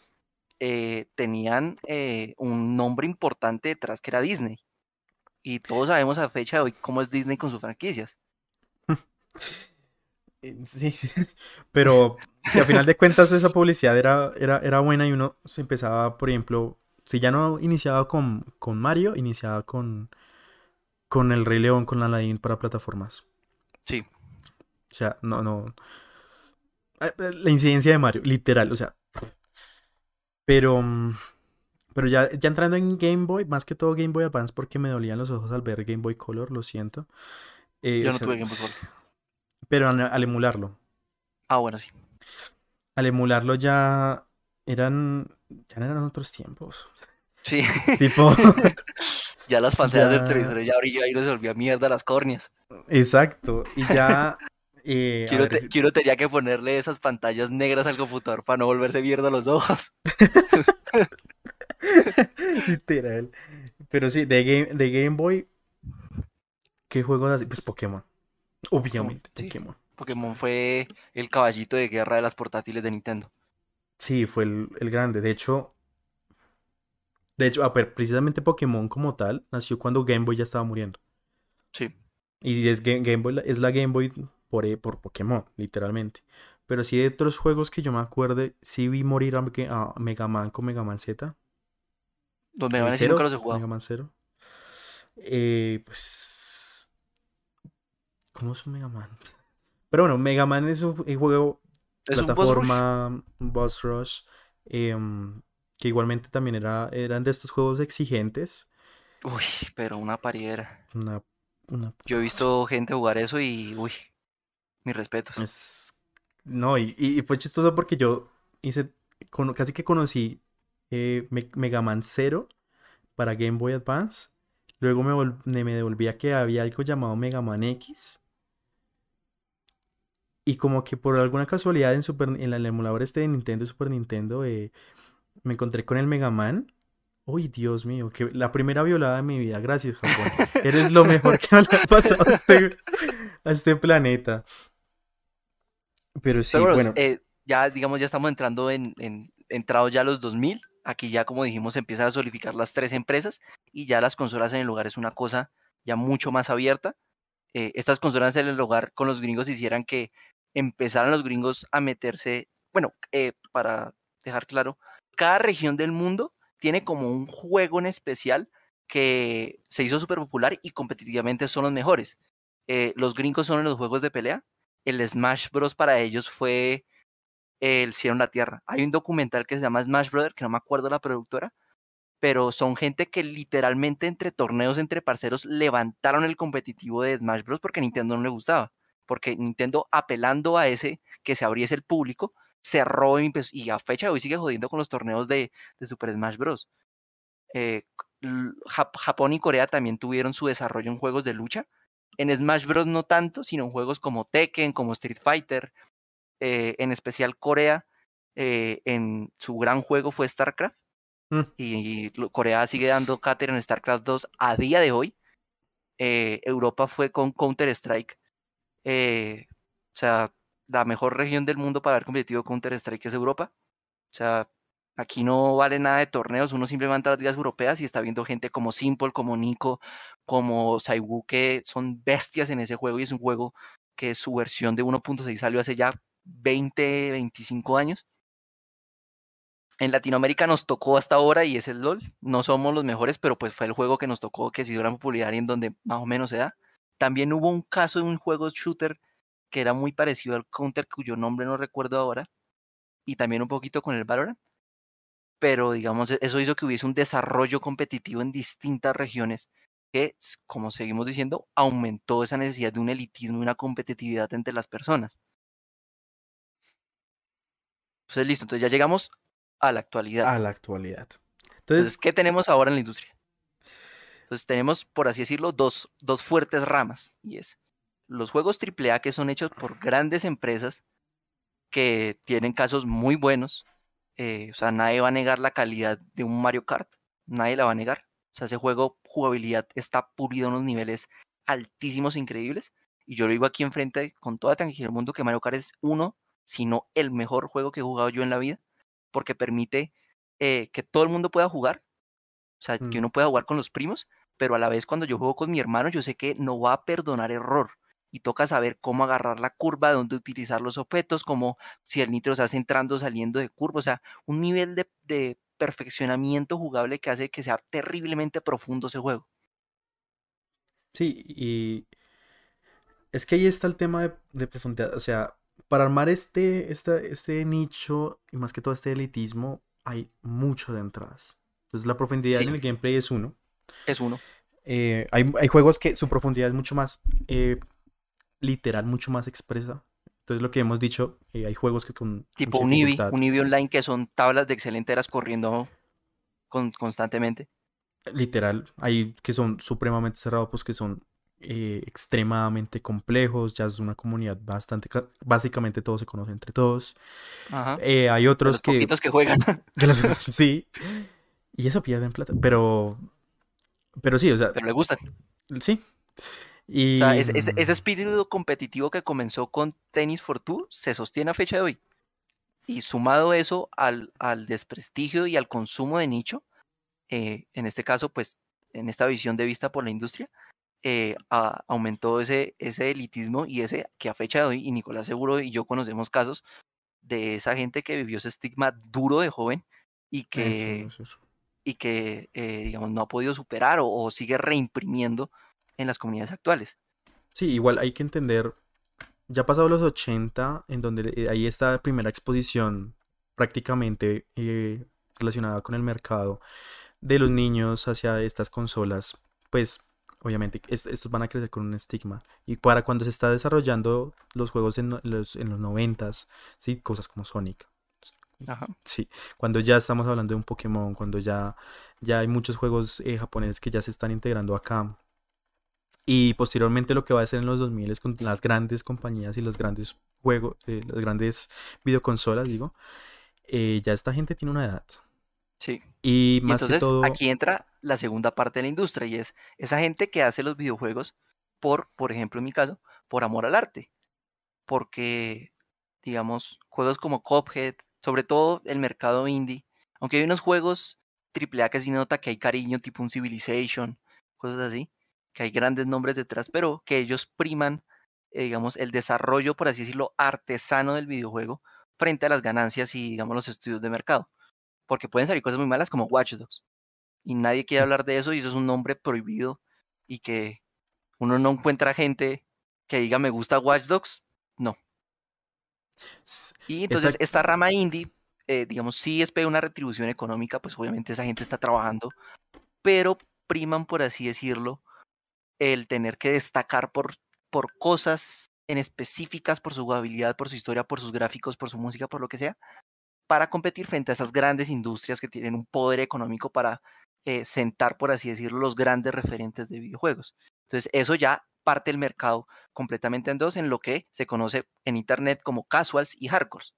eh, tenían eh, un nombre importante detrás que era Disney. Y todos sabemos a fecha de hoy cómo es Disney con sus franquicias. [laughs] Sí, [laughs] pero que a final de cuentas esa publicidad era, era, era buena y uno se empezaba, por ejemplo, si ya no iniciaba con, con Mario, iniciaba con, con el Rey León, con Aladdin para plataformas. Sí. O sea, no, no. eh, eh, La incidencia de Mario, literal, o sea. Pero, mm, pero ya, ya entrando en Game Boy, más que todo Game Boy Advance, porque me dolían los ojos al ver Game Boy Color, lo siento. Eh, Yo o no sea, tuve Game Boy Color. Pero al, al emularlo. Ah, bueno, sí. Al emularlo ya eran. Ya no eran otros tiempos. Sí. [laughs] Tipo. [laughs] Ya las pantallas del Ya. televisor ya brilló y se volvía mierda las córneas. Exacto. Y ya. [laughs] eh, Quiero, ver, te- quiero tenía que ponerle esas pantallas negras al computador para no volverse mierda los ojos. Literal. Pero sí, de Game, de Game Boy. ¿Qué juegos así? Pues Pokémon. Obviamente, Sí. Pokémon. Pokémon fue el caballito de guerra de las portátiles de Nintendo. Sí, fue el, el grande. De hecho, de hecho, a ver, precisamente Pokémon como tal nació cuando Game Boy ya estaba muriendo. Sí. Y es Ga- Game Boy, la- es la Game Boy por, eh, por Pokémon, literalmente. Pero sí de otros juegos que yo me acuerde, sí vi morir a, Mega- a Mega Man con Mega Man Z. Donde ¿El van a decir nunca los he jugado. Mega Man Zero. Eh, pues. ¿Cómo es un Mega Man? [laughs] Pero bueno, Mega Man es un juego Es un boss rush. plataforma, boss rush, em, que igualmente también era, eran de estos juegos exigentes. Uy, pero una pariera. Una, una Yo he visto gente jugar eso y, uy, mis respetos. Es... No, y, y fue chistoso porque yo hice, cono- casi que conocí eh, Me- Mega Man Zero para Game Boy Advance. Luego me me devolví a que había algo llamado Mega Man X. Y como que por alguna casualidad en, Super, en el emulador este de Nintendo, Super Nintendo, eh, me encontré con el Mega Man. Uy, Dios mío, que la primera violada de mi vida. Gracias, Japón. [laughs] Eres lo mejor que me ha pasado a este, a este planeta. Pero sí, Pero bueno, bueno, eh, ya digamos, ya estamos entrando en, en entrados ya a los 2000. Aquí ya, como dijimos, empiezan a solidificar las tres empresas y ya las consolas en el hogar es una cosa ya mucho más abierta. Eh, estas consolas en el hogar con los gringos hicieran que empezaran los gringos a meterse, bueno, eh, para dejar claro, cada región del mundo tiene como un juego en especial que se hizo súper popular y competitivamente son los mejores. Eh, los gringos son en los juegos de pelea. El Smash Bros. para ellos fue el cielo en la tierra. Hay un documental que se llama Smash Brother, que no me acuerdo la productora, pero son gente que literalmente entre torneos, entre parceros, levantaron el competitivo de Smash Bros. porque Nintendo no le gustaba. Porque Nintendo, apelando a ese que se abriese el público, cerró y, y a fecha de hoy sigue jodiendo con los torneos de, de Super Smash Bros. Eh, Japón y Corea también tuvieron su desarrollo en juegos de lucha. En Smash Bros. no tanto, sino en juegos como Tekken, como Street Fighter. eh, en especial Corea, eh, en su gran juego fue StarCraft. Mm. Y Corea sigue dando cátedra en StarCraft 2 a día de hoy. Eh, Europa fue con Counter-Strike. Eh, o sea, la mejor región del mundo para ver competitivo Counter-Strike es Europa. O sea, aquí no vale nada de torneos, uno simplemente va a las ligas europeas y está viendo gente como Simple, como Nico, como Saiwu, que son bestias en ese juego y es un juego que su versión de 1.6 salió hace ya 20, 25 años. En Latinoamérica nos tocó hasta ahora y es el LOL. No somos los mejores, pero pues fue el juego que nos tocó, que se dio gran popularidad y en donde más o menos se da. También hubo un caso de un juego shooter que era muy parecido al Counter, cuyo nombre no recuerdo ahora, y también un poquito con el Valorant. Pero digamos, e- eso hizo que hubiese un desarrollo competitivo en distintas regiones que, como seguimos diciendo, aumentó esa necesidad de un elitismo y una competitividad entre las personas. Entonces, listo, entonces ya llegamos a la actualidad. a la actualidad. Entonces, Entonces, ¿qué tenemos ahora en la industria? Entonces, tenemos, por así decirlo, dos, dos fuertes ramas. Y es los juegos AAA que son hechos por grandes empresas que tienen casos muy buenos. eh, o sea, nadie va a negar la calidad de un Mario Kart. Nadie la va a negar. O sea, ese juego, jugabilidad está pulido a unos niveles altísimos, increíbles. Y yo lo digo aquí enfrente con toda tranquilidad del mundo que Mario Kart es uno, si no el mejor juego que he jugado yo en la vida, porque permite eh, que todo el mundo pueda jugar. O sea, que Mm. uno pueda jugar con los primos, pero a la vez cuando yo juego con mi hermano, yo sé que no va a perdonar error. Y toca saber cómo agarrar la curva, dónde utilizar los objetos, como si el nitro se hace entrando, saliendo de curva. O sea, un nivel de, de perfeccionamiento jugable que hace que sea terriblemente profundo ese juego. sí, y es que ahí está el tema de, de profundidad. O sea, para armar este, esta- este nicho y más que todo este elitismo, hay mucho de entradas. Entonces, la profundidad Sí. en el gameplay es uno. Es uno. Eh, hay, hay juegos que su profundidad es mucho más eh, literal, mucho más expresa. Entonces, lo que hemos dicho, eh, hay juegos que con Tipo mucha un Eevee, dificultad- un Eevee online que son tablas de Excel enteras corriendo con- constantemente. literal, hay que son supremamente cerrados, pues que son eh, extremadamente complejos, ya es una comunidad bastante, ca- básicamente todos se conocen entre todos. Ajá. Eh, hay de otros los que, poquitos que juegan. [laughs] de los- [laughs] sí, y eso pierden plata, pero, pero sí, o sea, pero le gustan. sí. O Y, sea, ese, ese- ese mm, espíritu competitivo que comenzó con Tennis for Two se sostiene a fecha de hoy. Y sumado eso al, al desprestigio y al consumo de nicho, eh, en este caso, pues, en esta visión de vista por la industria, eh, aumentó ese, ese elitismo y ese que a fecha de hoy, y Nicolás Seguro y yo conocemos casos de esa gente que vivió ese estigma duro de joven y que, Y que eh, digamos, no ha podido superar o, sigue reimprimiendo en las comunidades actuales. Sí, igual hay que entender, ya pasado los 80, en donde eh, ahí está la primera exposición prácticamente eh, relacionada con el mercado de los niños hacia estas consolas, pues obviamente estos van a crecer con un estigma. Y para cuando se está desarrollando los juegos en los, en los 90, ¿sí? cosas como Sonic. Sí, cuando ya estamos hablando de un Pokémon, cuando ya, ya hay muchos juegos eh, japoneses que ya se están integrando acá, y posteriormente lo que va a ser en los 2000 es con las grandes compañías y los grandes juegos, eh, las grandes videoconsolas, digo, eh, ya esta gente tiene una edad. Sí. Y más entonces que todo... aquí entra la segunda parte de la industria y es esa gente que hace los videojuegos por, por ejemplo, en mi caso, por amor al arte. Porque, digamos, juegos como Cuphead, sobre todo el mercado indie, aunque hay unos juegos AAA que sí nota que hay cariño, tipo un Civilization, cosas así, que hay grandes nombres detrás, pero que ellos priman, eh, digamos, el desarrollo, por así decirlo, artesano del videojuego frente a las ganancias y, digamos, los estudios de mercado. Porque pueden salir cosas muy malas como Watch Dogs. Y nadie quiere hablar de eso y eso es un nombre prohibido y que uno no encuentra gente que diga me gusta Watch Dogs. No. Y entonces esta rama indie, eh, digamos, sí espera una retribución económica, pues obviamente esa gente está trabajando, pero priman, por así decirlo, el tener que destacar por, por cosas en específicas, por su jugabilidad, por su historia, por sus gráficos, por su música, por lo que sea, para competir frente a esas grandes industrias que tienen un poder económico para eh, sentar, por así decirlo, los grandes referentes de videojuegos. Entonces, eso ya parte el mercado completamente en dos, en lo que se conoce en Internet como casuals y hardcores.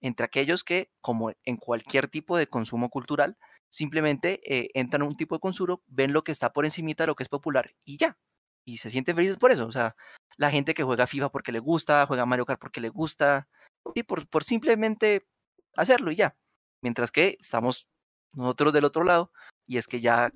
Entre aquellos que, como en cualquier tipo de consumo cultural, simplemente eh, entran a un tipo de consumo, ven lo que está por encimita de lo que es popular y ya. Y se sienten felices por eso. O sea, la gente que juega FIFA porque le gusta, juega Mario Kart porque le gusta, y por, por simplemente hacerlo y ya. Mientras que estamos nosotros del otro lado, y es que ya,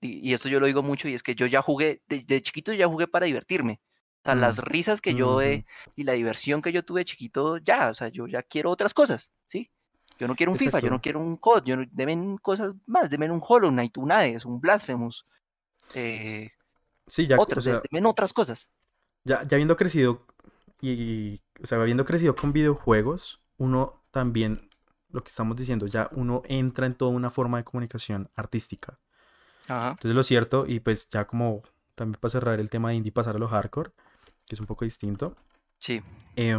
y, esto yo lo digo mucho, y es que yo ya jugué, de, chiquito ya jugué para divertirme. O sea, las mm, risas que yo he y la diversión que yo tuve chiquito, ya, o sea, yo ya quiero otras cosas, ¿sí? Yo no quiero un FIFA, yo no quiero un COD, yo no, deben cosas más, deben un Hollow Knight, un Hades, un Blasphemous. Eh, sí, ya, otros, deben otras cosas. Ya, ya habiendo crecido y, o sea, habiendo crecido con videojuegos, uno también, lo que estamos diciendo, ya uno entra en toda una forma de comunicación artística. Ajá. Entonces lo cierto, y pues ya como también para cerrar el tema de indie, pasar a lo hardcore, que es un poco distinto. Sí. Eh,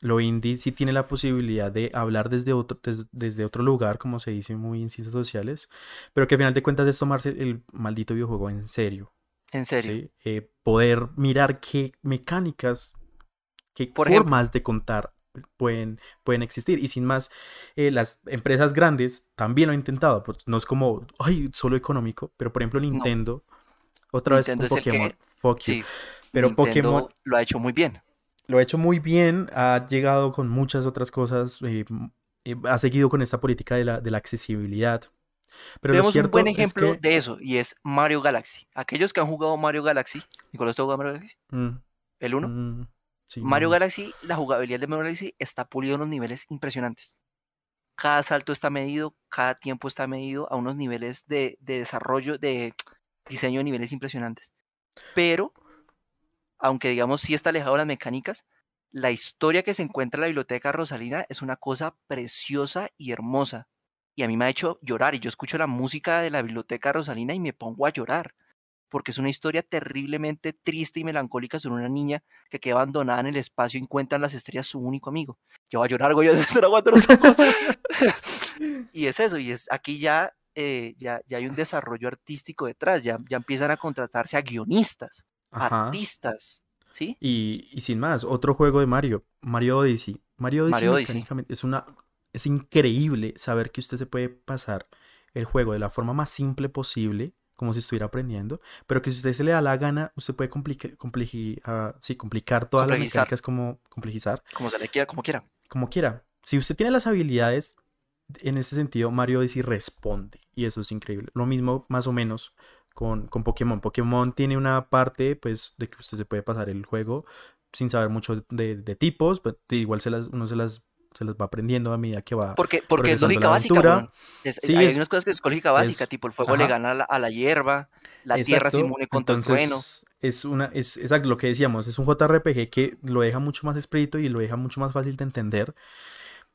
lo indie sí tiene la posibilidad de hablar desde otro, desde, otro lugar, como se dice muy en ciencias sociales, pero que al final de cuentas es tomarse el maldito videojuego en serio. En serio. Eh, poder mirar qué mecánicas, qué formas de contar pueden, pueden existir. Y sin más, eh, las empresas grandes también lo han intentado. Pues no es como, ay, solo económico, pero por ejemplo Nintendo, otra vez con Pokémon. Pero Pokémon lo ha hecho muy bien lo ha hecho muy bien, ha llegado con muchas otras cosas, eh, eh, ha seguido con esta política de la, de la accesibilidad. Pero Tenemos un buen ejemplo de eso y es Mario Galaxy. Aquellos que han jugado Mario Galaxy, Nicolás, ¿tú has jugado Mario Galaxy? Mm, ¿El 1? Mario Galaxy, la jugabilidad de Mario Galaxy está pulido a unos niveles impresionantes. Cada salto está medido, cada tiempo está medido a unos niveles de, de desarrollo, de diseño de niveles impresionantes. Pero aunque digamos sí está alejado de las mecánicas, la historia que se encuentra en la biblioteca Rosalina es una cosa preciosa y hermosa. Y a mí me ha hecho llorar. Y yo escucho la música de la biblioteca Rosalina y me pongo a llorar. Porque es una historia terriblemente triste y melancólica sobre una niña que queda abandonada en el espacio y encuentra en las estrellas su único amigo. Yo voy a llorar, güey, [laughs] estar aguantando los ojos. [laughs] y es eso, y es aquí ya, eh, ya, ya hay un desarrollo artístico detrás, ya, ya empiezan a contratarse a guionistas artistas, ¿sí? Y, sin más, otro juego de Mario, Mario Odyssey. Mario Odyssey, es una es increíble saber que usted se puede pasar el juego de la forma más simple posible, como si estuviera aprendiendo, pero que si usted se le da la gana, usted puede complicar, uh, sí, complicar todas las mecánicas como complejizar. Como se le quiera, como quiera. Como quiera. si usted tiene las habilidades, en ese sentido, Mario Odyssey responde. Y eso es increíble. Lo mismo, más o menos, con, con Pokémon. Pokémon tiene una parte, pues, de que usted se puede pasar el juego sin saber mucho de, de tipos. Pero igual se las, uno se las se las va aprendiendo a medida que va. Porque, porque es lógica básica. Es- Sí, hay es- unas cosas que es lógica básica, es- tipo el fuego le ajá. gana a la, a la hierba, la tierra es Exacto, inmune contra el trueno. entonces, Es una, es exacto lo que decíamos, es un JRPG que lo deja mucho más expedito y lo deja mucho más fácil de entender.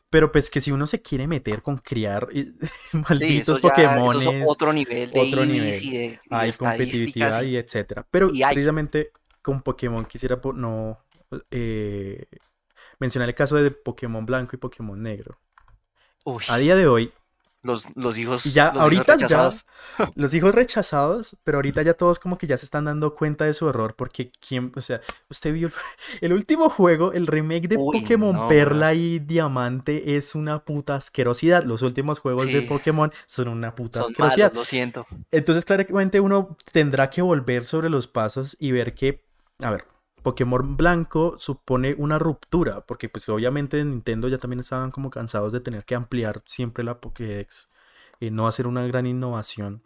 Pero pues que si uno se quiere meter con criar eh, [laughs] Sí, malditos eso Pokémones, es otro nivel de otro nivel. y de, y de hay competitividad estadísticas. y- y etcétera. Pero y precisamente con Pokémon quisiera no eh, mencionar el caso de Pokémon Blanco y Pokémon Negro. Uy, A día de hoy, los, los hijos, ya los hijos ahorita ya rechazados. [laughs] los hijos rechazados, pero ahorita ya todos como que ya se están dando cuenta de su error porque quién, o sea, usted vio [laughs] el, último juego, el remake de Uy, Pokémon no, Perla y Diamante es una puta asquerosidad. Los últimos juegos de. Pokémon son una puta Son asquerosidad. malos, lo siento. Entonces, claramente uno tendrá que volver sobre los pasos y ver que, a ver, Pokémon Blanco supone una ruptura, porque pues obviamente en Nintendo ya también estaban como cansados de tener que ampliar siempre la Pokédex, y no hacer una gran innovación,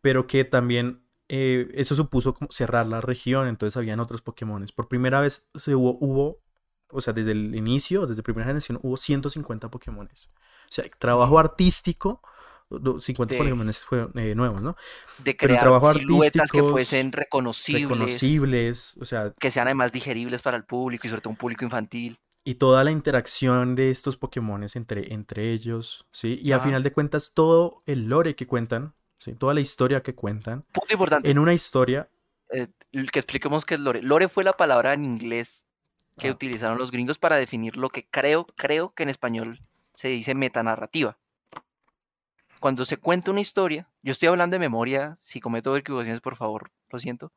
pero que también eh, eso supuso como cerrar la región, entonces habían otros Pokémones. Por primera vez se hubo, hubo, o sea, desde el inicio, desde primera generación, hubo 150 Pokémones. O sea, trabajo artístico, 50 De- eh, nuevos, ¿no? De crear trabajo siluetas que fuesen reconocibles, reconocibles, o sea, que sean además digeribles para el público y sobre todo un público infantil. y toda la interacción de estos Pokémones entre, entre ellos, ¿sí? Y a final de cuentas, todo el lore que cuentan, ¿sí? Toda la historia que cuentan, Punto importante, en una historia, eh, que expliquemos qué es lore. Lore fue la palabra en inglés que Ah. utilizaron los gringos para definir lo que creo, creo que en español se dice metanarrativa. Cuando se cuenta una historia, yo estoy hablando de memoria, si cometo equivocaciones, por favor, lo siento,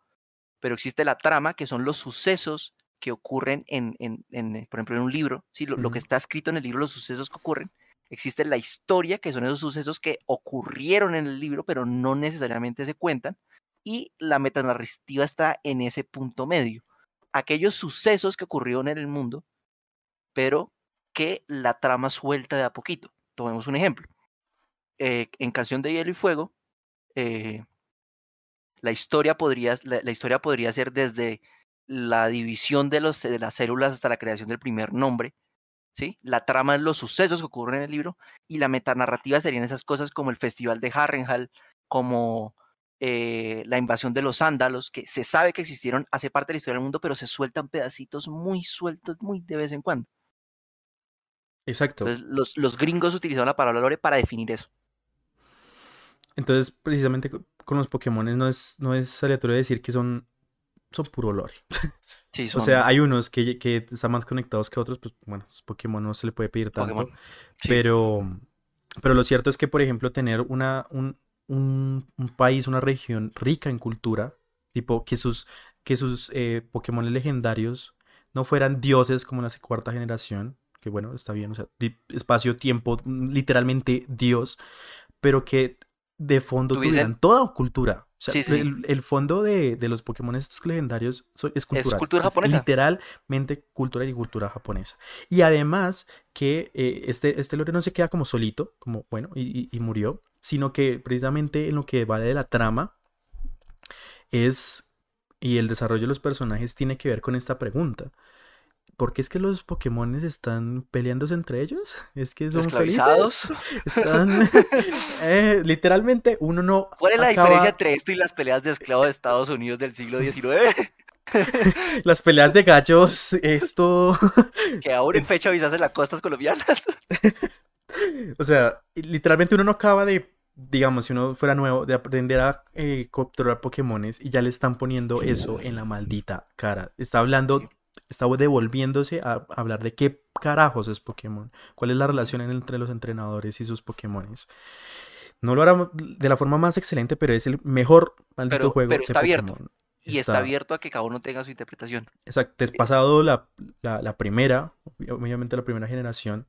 pero existe la trama, que son los sucesos que ocurren en, en- en, por ejemplo, en un libro, ¿sí? lo, lo que está escrito en el libro, los sucesos que ocurren. Existe la historia, que son esos sucesos que ocurrieron en el libro, pero no necesariamente se cuentan. Y la metanarrativa está en ese punto medio. Aquellos sucesos que ocurrieron en el mundo, pero que la trama suelta de a poquito. Tomemos un ejemplo. Eh, en Canción de Hielo y Fuego, eh, la, historia podría, la, la historia podría ser desde la división de, los, de las células hasta la creación del primer nombre. ¿sí? La trama es los sucesos que ocurren en el libro y la metanarrativa serían esas cosas como el Festival de Harrenhal, como eh, la invasión de los sándalos, que se sabe que existieron, hace parte de la historia del mundo, pero se sueltan pedacitos muy sueltos, muy de vez en cuando. exacto. Entonces, los, los gringos utilizaron la palabra lore para definir eso. Entonces, precisamente co- con los Pokémones no es, no es aleatorio decir que son, son puro lore. Sí, [laughs] O son sea, hay unos que, que están más conectados que otros, pues bueno, Pokémon no se le puede pedir tanto. Pokémon. Sí. Pero, pero lo cierto es que, por ejemplo, tener una, un, un, un país, una región rica en cultura, tipo que sus, que sus eh, Pokémon legendarios no fueran dioses como en la cuarta generación, que bueno, está bien, o sea, espacio, tiempo, mm, literalmente Dios, pero que de fondo tuvieran toda cultura. O sea, Sí, sí, sí. el, el fondo de, de los Pokémon estos legendarios es cultural. cultura japonesa. literalmente cultura y cultura japonesa. Y además que eh, este, este lore no se queda como solito, como bueno, y, y- y murió, sino que precisamente en lo que va de la trama es, y el desarrollo de los personajes tiene que ver con esta pregunta. ¿Por qué es que los Pokémones están peleándose entre ellos? [laughs] ¿Es que son Esclavizados. felices? [laughs] Están... [laughs] eh, literalmente uno no ¿Cuál es la acaba- diferencia entre esto y las peleas de esclavos de Estados Unidos del siglo XIX? Las peleas de gallos, esto... que aún en fecha avisas en las costas colombianas. O sea, literalmente uno no acaba de, digamos, si uno fuera nuevo, de aprender a eh, capturar Pokémones y ya le están poniendo eso en la maldita cara. Está hablando. Está devolviéndose a hablar de qué carajos es Pokémon, cuál es la relación entre los entrenadores y sus Pokémones. No lo hará de la forma más excelente, pero es el mejor maldito Pero- juego pero de está abierto. Pokémon. Y está abierto a que cada uno tenga su interpretación. Exacto, es pasado la, la, la primera, obviamente la primera generación,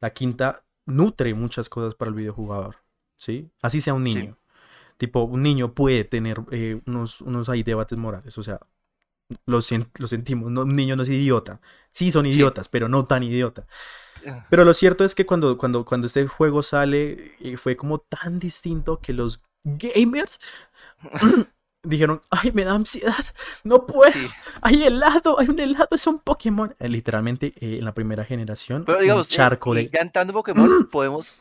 la quinta nutre muchas cosas para el videojugador, ¿sí? Así sea un Sí. niño. Tipo, un niño puede tener eh, unos, unos ahí debates morales, o sea, lo, sen- lo sentimos, no, un niño no es idiota. Sí son Sí. idiotas, pero no tan idiota. Pero lo cierto es que cuando, cuando, cuando este juego sale, eh, fue como tan distinto que los gamers [laughs] dijeron, ay, me da ansiedad, no puedo, Sí. hay helado, hay un helado, es un Pokémon. Eh, Literalmente, eh, en la primera generación, Pero un digamos, eh, charco y de... ya entrando en Pokémon, [clears throat] podemos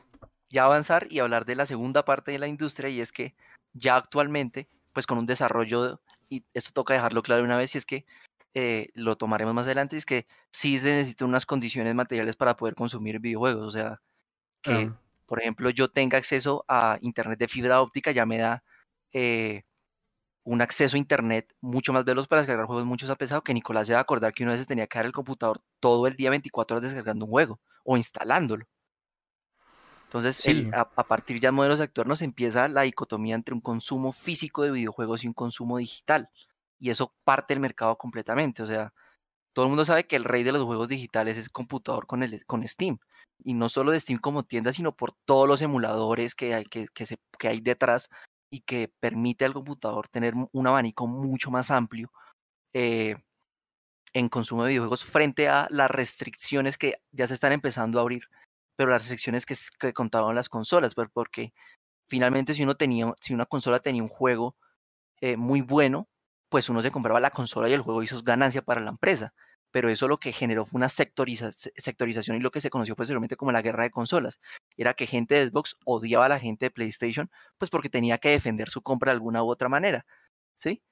ya avanzar y hablar de la segunda parte de la industria y es que ya actualmente, pues con un desarrollo, y esto toca dejarlo claro una vez, y es que eh, lo tomaremos más adelante, es que sí se necesitan unas condiciones materiales para poder consumir videojuegos, o sea, que, Ah, por ejemplo, yo tenga acceso a internet de fibra óptica, ya me da eh, un acceso a internet mucho más veloz para descargar juegos mucho más pesado que Nicolás se va a acordar que una vez tenía que dar el computador todo el día 24 horas descargando un juego o instalándolo. Entonces, el- a, a partir ya de modelos actuales empieza la dicotomía entre un consumo físico de videojuegos y un consumo digital. Y eso parte del mercado completamente. O sea, todo el mundo sabe que el rey de los juegos digitales es computador con, el, con Steam. Y no solo de Steam como tienda, sino por todos los emuladores que hay, que, que se, que hay detrás y que permite al computador tener un abanico mucho más amplio eh, en consumo de videojuegos frente a las restricciones que ya se están empezando a abrir, pero las restricciones que, contaban las consolas, por- porque finalmente si uno tenía, si una consola tenía un juego eh, muy bueno, pues uno se compraba la consola y el juego hizo ganancia para la empresa. Pero eso lo que generó fue una sectoriza- se- sectorización y lo que se conoció posteriormente como la guerra de consolas. Era que gente de Xbox odiaba a la gente de PlayStation, pues porque tenía que defender su compra de alguna u otra manera. ¿Sí?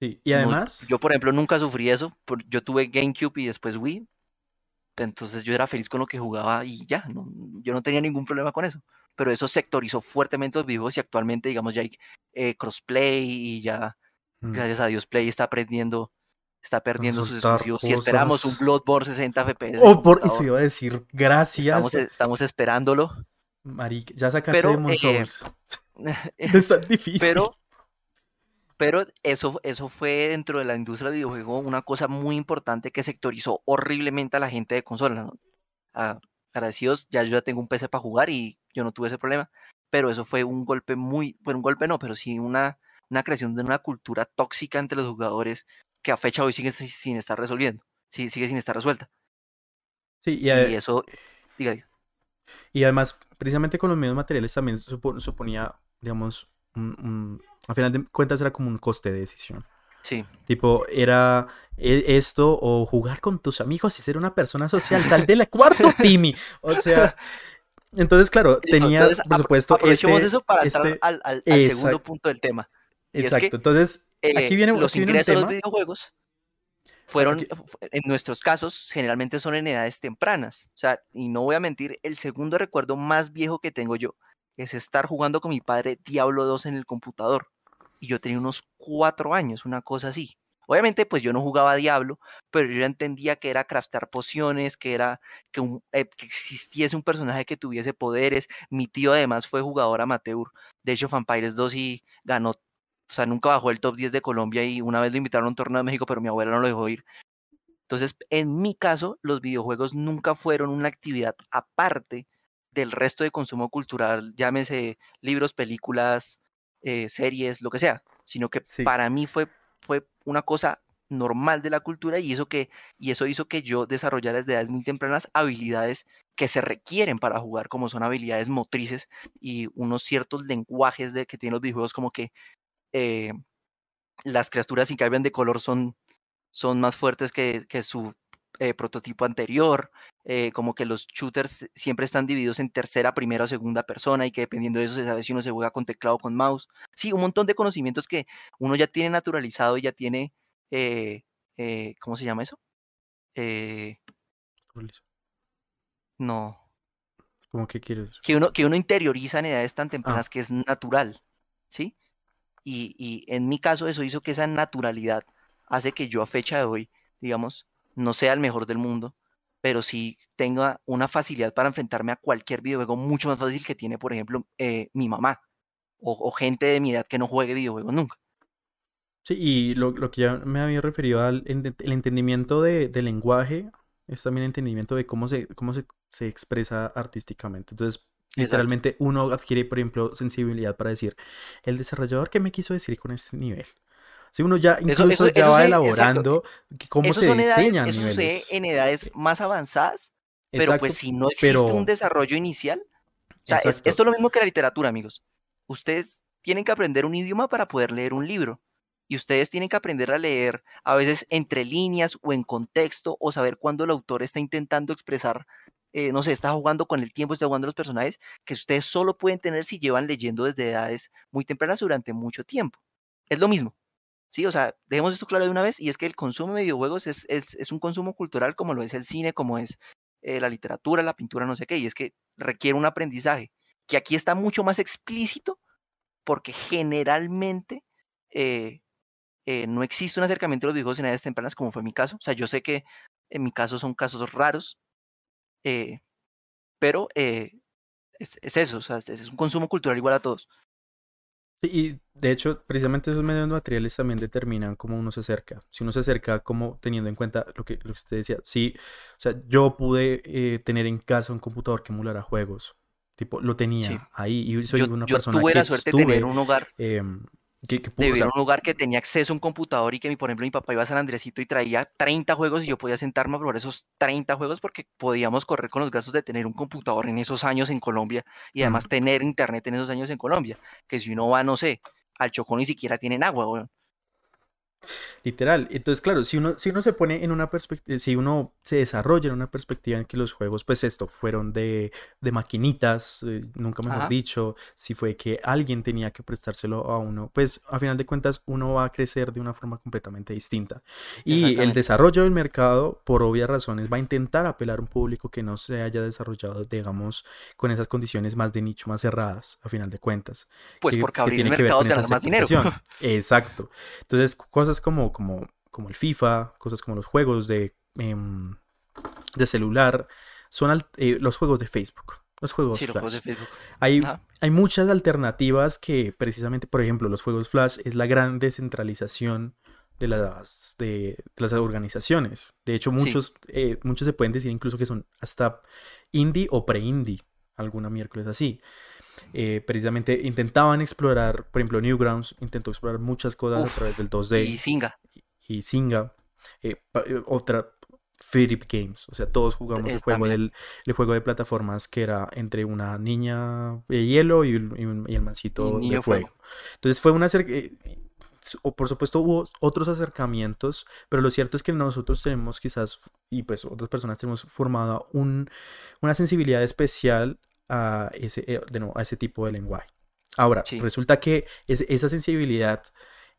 sí. Y No, además, yo, por ejemplo, nunca sufrí eso. Yo tuve GameCube y después Wii. Entonces yo era feliz con lo que jugaba y ya. no- yo no tenía ningún problema con eso. Pero eso sectorizó fuertemente los videojuegos y actualmente, digamos, ya hay eh, crossplay y ya, mm, gracias a Dios, Play está perdiendo, está perdiendo sus exclusivos. Si esperamos un. Bloodborne 60 FPS. oh, por eso iba a decir, gracias, estamos, estamos esperándolo. marica, ya sacaste Pero, Demon eh, Souls. No [laughs] [laughs] es tan difícil. Pero, pero eso, eso fue dentro de la industria del videojuego una cosa muy importante que sectorizó horriblemente a la gente de consolas. ¿no? Ah, agradecidos, ya yo ya tengo un PC para jugar y yo no tuve ese problema. Pero eso fue un golpe muy, bueno, un golpe no, pero sí una, una creación de una cultura tóxica entre los jugadores que a fecha hoy sigue si- sin estar resolviendo, sigue sin estar resuelta. sí, y, Y eso, diga, diga. Y además, precisamente con los medios materiales también supo- suponía, digamos, un, un- a final de cuentas era como un coste de decisión. sí, Tipo, era e- esto o jugar con tus amigos y ser una persona social. Sal del cuarto, [laughs] Timmy. O sea, entonces, claro, tenía, entonces, por supuesto, aprovechemos este, eso para entrar este- al, al- al segundo punto del tema. y es exacto. que, Entonces, eh, aquí viene, los aquí viene un ingresos de los tema. videojuegos fueron, Aquí- en nuestros casos, generalmente son en edades tempranas. O sea, y no voy a mentir, el segundo recuerdo más viejo que tengo yo es estar jugando con mi padre Diablo 2 en el computador. Y yo tenía unos cuatro años, una cosa así. Obviamente, pues yo no jugaba a Diablo, pero yo entendía que era craftear pociones, que era eh, que existiese un personaje que tuviese poderes. Mi tío además fue jugador amateur de hecho Vampires 2 y ganó o sea, nunca bajó el top 10 de Colombia y una vez lo invitaron a un torneo de México, pero mi abuela no lo dejó ir. Entonces, en mi caso, los videojuegos nunca fueron una actividad aparte del resto de consumo cultural, llámese libros, películas, eh, series, lo que sea, sino que Sí. para mí fue, fue una cosa normal de la cultura y eso, que, y eso hizo que yo desarrollara desde edades muy tempranas habilidades que se requieren para jugar, como son habilidades motrices y unos ciertos lenguajes de, que tienen los videojuegos, como que eh, las criaturas si cambian de color son, son más fuertes que, que su eh, prototipo anterior, eh, como que los shooters siempre están divididos en tercera, primera o segunda persona y que dependiendo de eso se sabe si uno se juega con teclado o con mouse. Sí, un montón de conocimientos que uno ya tiene naturalizado y ya tiene, eh, ¿cómo se llama eso? No, ¿Cómo que quieres? que uno, que uno interioriza en edades tan Ah. tempranas que es natural, ¿sí? Y, y en mi caso eso hizo que esa naturalidad hace que yo a fecha de hoy, digamos, no sea el mejor del mundo, pero sí tenga una facilidad para enfrentarme a cualquier videojuego mucho más fácil que tiene, por ejemplo, eh, mi mamá o, o gente de mi edad que no juegue videojuegos nunca. Sí, y lo, lo que ya me había referido al el entendimiento de, del lenguaje es también el entendimiento de cómo se, cómo se, se expresa artísticamente. Entonces, literalmente uno adquiere, por ejemplo, sensibilidad para decir, el desarrollador, ¿qué me quiso decir con este nivel? Si uno ya incluso eso- ya eso va se- elaborando cómo se diseñan eso sucede niveles. en edades más avanzadas pero Exacto, pues si no existe un desarrollo inicial, o sea, es- esto es lo mismo que la literatura, amigos. Ustedes tienen que aprender un idioma para poder leer un libro. Y ustedes tienen que aprender a leer a veces entre líneas o en contexto o saber cuándo el autor está intentando expresar, eh, no sé, está jugando con el tiempo, está jugando los personajes, que ustedes solo pueden tener si llevan leyendo desde edades muy tempranas durante mucho tiempo. Es lo mismo. Sí, o sea, dejemos esto claro de una vez, y es que el consumo de videojuegos es, es, un consumo cultural como lo es el cine, como es eh, la literatura, la pintura, no sé qué, y es que requiere un aprendizaje, que aquí está mucho más explícito, porque generalmente eh, eh, no existe un acercamiento a los videojuegos en edades tempranas, como fue mi caso. O sea, yo sé que en mi caso son casos raros, pero es, es eso, o sea, es un consumo cultural igual a todos. Sí, Y de hecho, precisamente esos medios materiales también determinan cómo uno se acerca. Si uno se acerca como teniendo en cuenta lo que, lo que usted decía, sí, o sea, yo pude eh, tener en casa un computador que emulara juegos. Tipo, lo Sí. tenía ahí y soy Yo, una yo persona tuve que la suerte de tener un hogar em, que, que de o sea, un lugar que tenía acceso a un computador y que, mi, por ejemplo, mi papá iba a San Andresito y traía 30 juegos y yo podía sentarme a probar esos 30 juegos porque podíamos correr con los gastos de tener un computador en esos años en Colombia y además tener internet en esos años en Colombia. Que si uno va, no sé, al Chocó ni siquiera tienen agua, weón. Literal. Entonces, claro, si uno, si uno se pone en una perspectiva, si uno se desarrolla en una perspectiva en que los juegos, pues esto, fueron de, de maquinitas, eh, nunca mejor Ajá. dicho, si fue que alguien tenía que prestárselo a uno, pues a final de cuentas uno va a crecer de una forma completamente distinta. Y el desarrollo del mercado, por obvias razones, va a intentar apelar a un público que no se haya desarrollado, digamos, con esas condiciones más de nicho, más cerradas, a final de cuentas Pues que, porque que abrir mercados con ganar más dinero. Exacto. Entonces, cosas como, como, como el FIFA, cosas como los juegos de, em, de celular, son al- eh, los juegos de Facebook, los juegos Sí, los juegos de. Facebook. Hay, hay muchas alternativas que precisamente, por ejemplo, los juegos Flash es la gran descentralización de las, de, de las organizaciones. De hecho, Sí, muchos, eh, muchos se pueden decir incluso que son hasta indie o pre-indie, alguna miércoles así. Eh, precisamente intentaban explorar, por ejemplo, Newgrounds intentó explorar muchas cosas a través del Y 2D Singa, y Singa, eh, eh, otra Flip Games, o sea, todos jugamos el juego del el juego de plataformas que era entre una niña de hielo y, un- y y el Y mancito de Fuego. fuego. Entonces fue una o por supuesto hubo otros acercamientos, pero lo cierto es que nosotros tenemos quizás, y pues otras personas tenemos formado un, una sensibilidad especial a ese, eh, de nuevo, a ese tipo de lenguaje. Ahora, Sí, resulta que es- esa sensibilidad,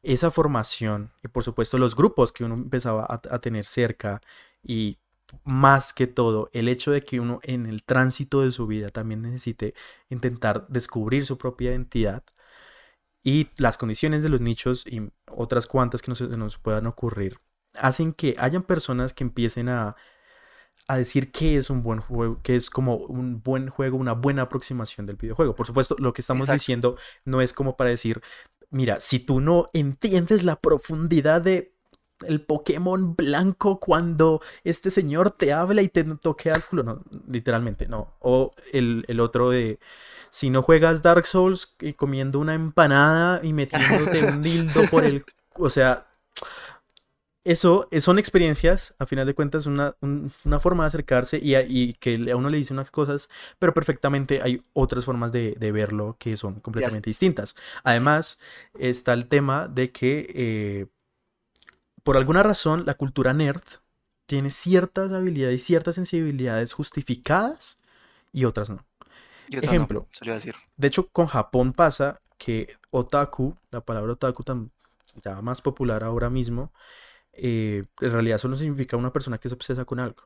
esa formación, y por supuesto los grupos que uno empezaba a, a tener cerca, y más que todo, el hecho de que uno en el tránsito de su vida también necesite intentar descubrir su propia identidad y las condiciones de los nichos y otras cuantas que nos, nos puedan ocurrir, hacen que hayan personas que empiecen a, a decir qué es un buen juego, qué es como un buen juego, una buena aproximación del videojuego. Por supuesto, lo que estamos exacto. diciendo no es como para decir, mira, si tú no entiendes la profundidad de el Pokémon blanco cuando este señor te habla y te toquea el culo, no, literalmente, no. O el, el otro de, si no juegas Dark Souls y comiendo una empanada y metiéndote un [laughs] dildo por el, o sea, eso eh, son experiencias, a final de cuentas, una, un- una forma de acercarse y, a- y que a uno le dice unas cosas, pero perfectamente hay otras formas de, de verlo que son completamente distintas. Además, está el tema de que, eh, por alguna razón, la cultura nerd tiene ciertas habilidades y ciertas sensibilidades justificadas y otras no. yo no, Ejemplo, decir. de hecho, con Japón pasa que otaku, la palabra otaku tan ya más popular ahora mismo, eh, en realidad solo significa una persona que es obsesa con algo.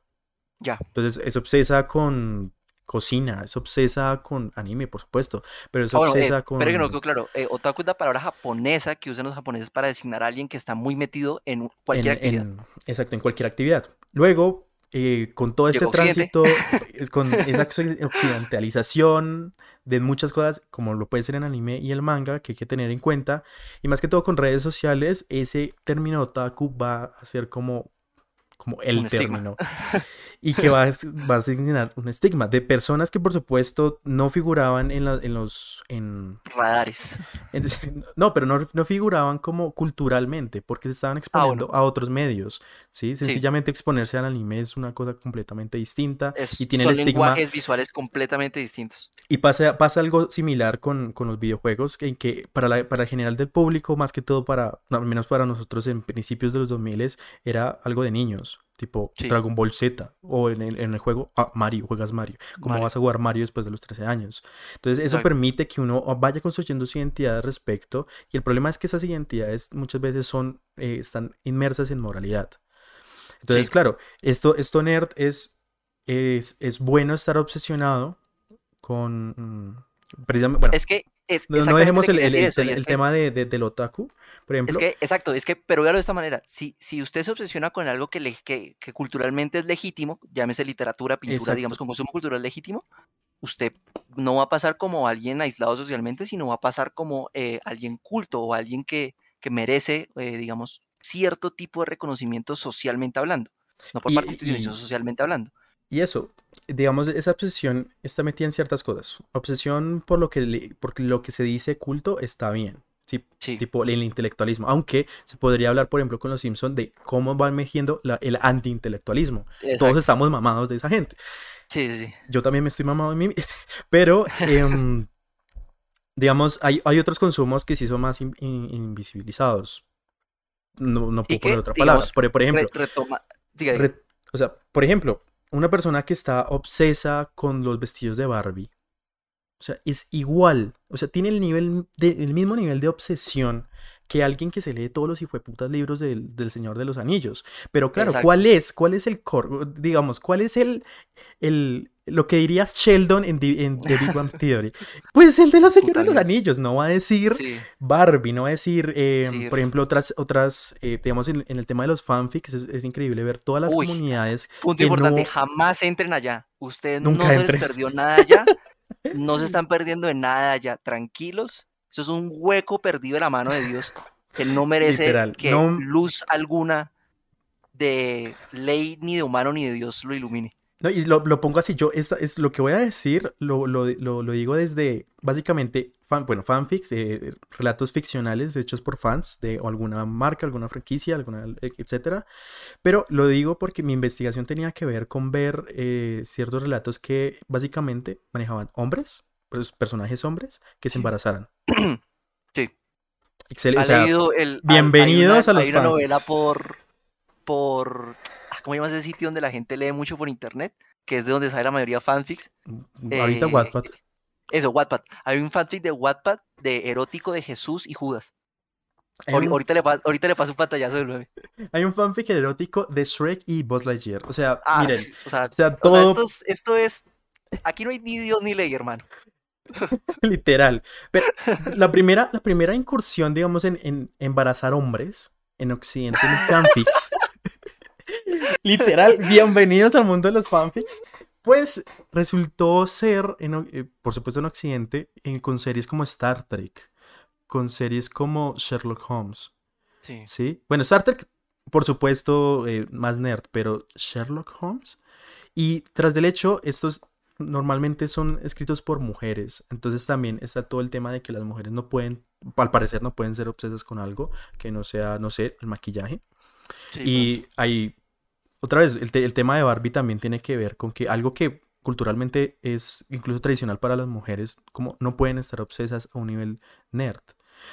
Ya, Entonces, es obsesa con cocina, es obsesa con anime, por supuesto, pero es Ah, bueno, eh, obsesa espere que no con... claro. Eh, otaku es la palabra japonesa que usan los japoneses para designar a alguien que está muy metido en cualquier En, actividad. en- exacto, en cualquier actividad. Luego, eh, con todo este Llegó tránsito, [laughs] con esa occi- occidentalización de muchas cosas, como lo puede ser en anime y el manga, que hay que tener en cuenta, y más que todo con redes sociales, ese término otaku va a ser como, como el Un estigma. [laughs] y que va a, va a asignar un estigma de personas que por supuesto no figuraban en, la- en los en, Radares. en- [laughs] no pero no, no figuraban como culturalmente porque se estaban exponiendo a otros medios sí sencillamente exponerse al anime es una cosa completamente distinta Es- y tiene son el estigma lenguajes visuales completamente distintos. y pasa, pasa algo similar con, con los videojuegos, en que para, la, para el general del público, más que todo para, al menos para nosotros en principios de los 2000, era algo de niños, tipo Sí. Dragon Ball Z, o en el, en el juego ah, Mario, juegas Mario. ¿Cómo Mario. vas a jugar Mario después de los 13 años? Entonces eso permite que uno vaya construyendo su identidad al respecto, y el problema es que esas identidades muchas veces son, eh, están inmersas en moralidad. Entonces, Sí. claro, esto, esto nerd es, es, es bueno estar obsesionado con... precisamente, bueno, Es que es no, dejemos el, eso, es que- tema de, de- del otaku, por ejemplo. Es que, exacto, es que, pero véalo de esta manera, si, si usted se obsesiona con algo que, le- que, que culturalmente es legítimo, llámese literatura, pintura, Exacto. digamos, con consumo cultural legítimo, usted no va a pasar como alguien aislado socialmente, sino va a pasar como eh, alguien culto o alguien que, que merece, eh, digamos, cierto tipo de reconocimiento socialmente hablando, no por Y- parte institucional, y- socialmente hablando. Y eso, digamos, esa obsesión está metida en ciertas cosas. Obsesión por lo que, le- por lo que se dice culto está bien. Sí, Sí. tipo el intelectualismo. Aunque se podría hablar, por ejemplo, con los Simpson de cómo va emergiendo la- el anti-intelectualismo. Todos estamos mamados de esa gente. Sí, sí, sí. Yo también me estoy mamado de mí. [laughs] Pero, em, digamos, hay, hay otros consumos que sí son más in- in- invisibilizados. No, no puedo poner otra palabra. Por, Re- ejemplo, retoma. re- o sea, por ejemplo, una persona que está obsesa con los vestidos de Barbie. O sea, es igual. O sea, tiene el nivel el mismo nivel de obsesión que alguien que se lee todos los hijueputas libros del, del Señor de los Anillos. Pero claro, Exacto. ¿cuál es? ¿Cuál es el core? Digamos, ¿cuál es el, el lo que dirías Sheldon en, The- en The Big Bang Theory? [laughs] Pues el de los Señor de los. Anillos. No va a decir Sí, Barbie, no va a decir, eh, Sí. por ejemplo, otras, otras, eh, digamos, en, en el tema de los fanfics, es, es increíble ver todas las Uy, comunidades Punto que importante, no- jamás entren allá. Ustedes Nunca no se entren. les perdió nada allá. No se [laughs] están perdiendo de nada allá. Tranquilos. Eso es un hueco perdido de la mano de Dios que no merece Literal, que no- luz alguna de ley ni de humano ni de Dios lo ilumine. No, y lo, lo pongo así, yo esta, es lo que voy a decir, lo, lo, lo- digo desde básicamente, fan, bueno, fanfics, eh, relatos ficcionales hechos por fans de alguna marca, alguna franquicia, alguna, e- etcétera. Pero lo digo porque mi investigación tenía que ver con ver eh, ciertos relatos que básicamente manejaban hombres, pues, personajes hombres, que se embarazaran. [clears throat] Sí. Excel- ¿Ha o sea, leído el, hay- hay bienvenidos una- a los Hay una novela por, por, ah, ¿cómo se llama ese sitio donde la gente lee mucho por internet? Que es de donde sale la mayoría fanfics. ahorita Eh, Wattpad. Eso, Wattpad. Hay un fanfic de Wattpad de erótico de Jesús y Judas. Un- ahorita, le pa- ahorita le paso un pantallazo del bebé. Hay un fanfic erótico de Shrek y Buzz Lightyear. O sea, Ah, miren, sí, o sea, o sea, o sea, todo esto, es, esto es- Aquí no hay ni Dios ni ley, hermano. [laughs] literal. Pero la primera, la primera incursión, digamos, en, en embarazar hombres en Occidente en fanfics. [laughs] literal, bienvenidos al mundo de los fanfics. Pues resultó ser, en eh, por supuesto en Occidente, en- con series como Star Trek, con series como Sherlock Holmes. Sí. ¿Sí? Bueno, Star Trek, por supuesto, eh, más nerd, pero Sherlock Holmes. Y tras del hecho, estos normalmente son escritos por mujeres. Entonces también está todo el tema de que las mujeres no pueden, al parecer, no pueden ser obsesas con algo que no sea, no sé, el maquillaje. sí, Y hay, otra vez, el, te- el tema de Barbie también tiene que ver con que algo que culturalmente es incluso tradicional para las mujeres, como no pueden estar obsesas a un nivel nerd.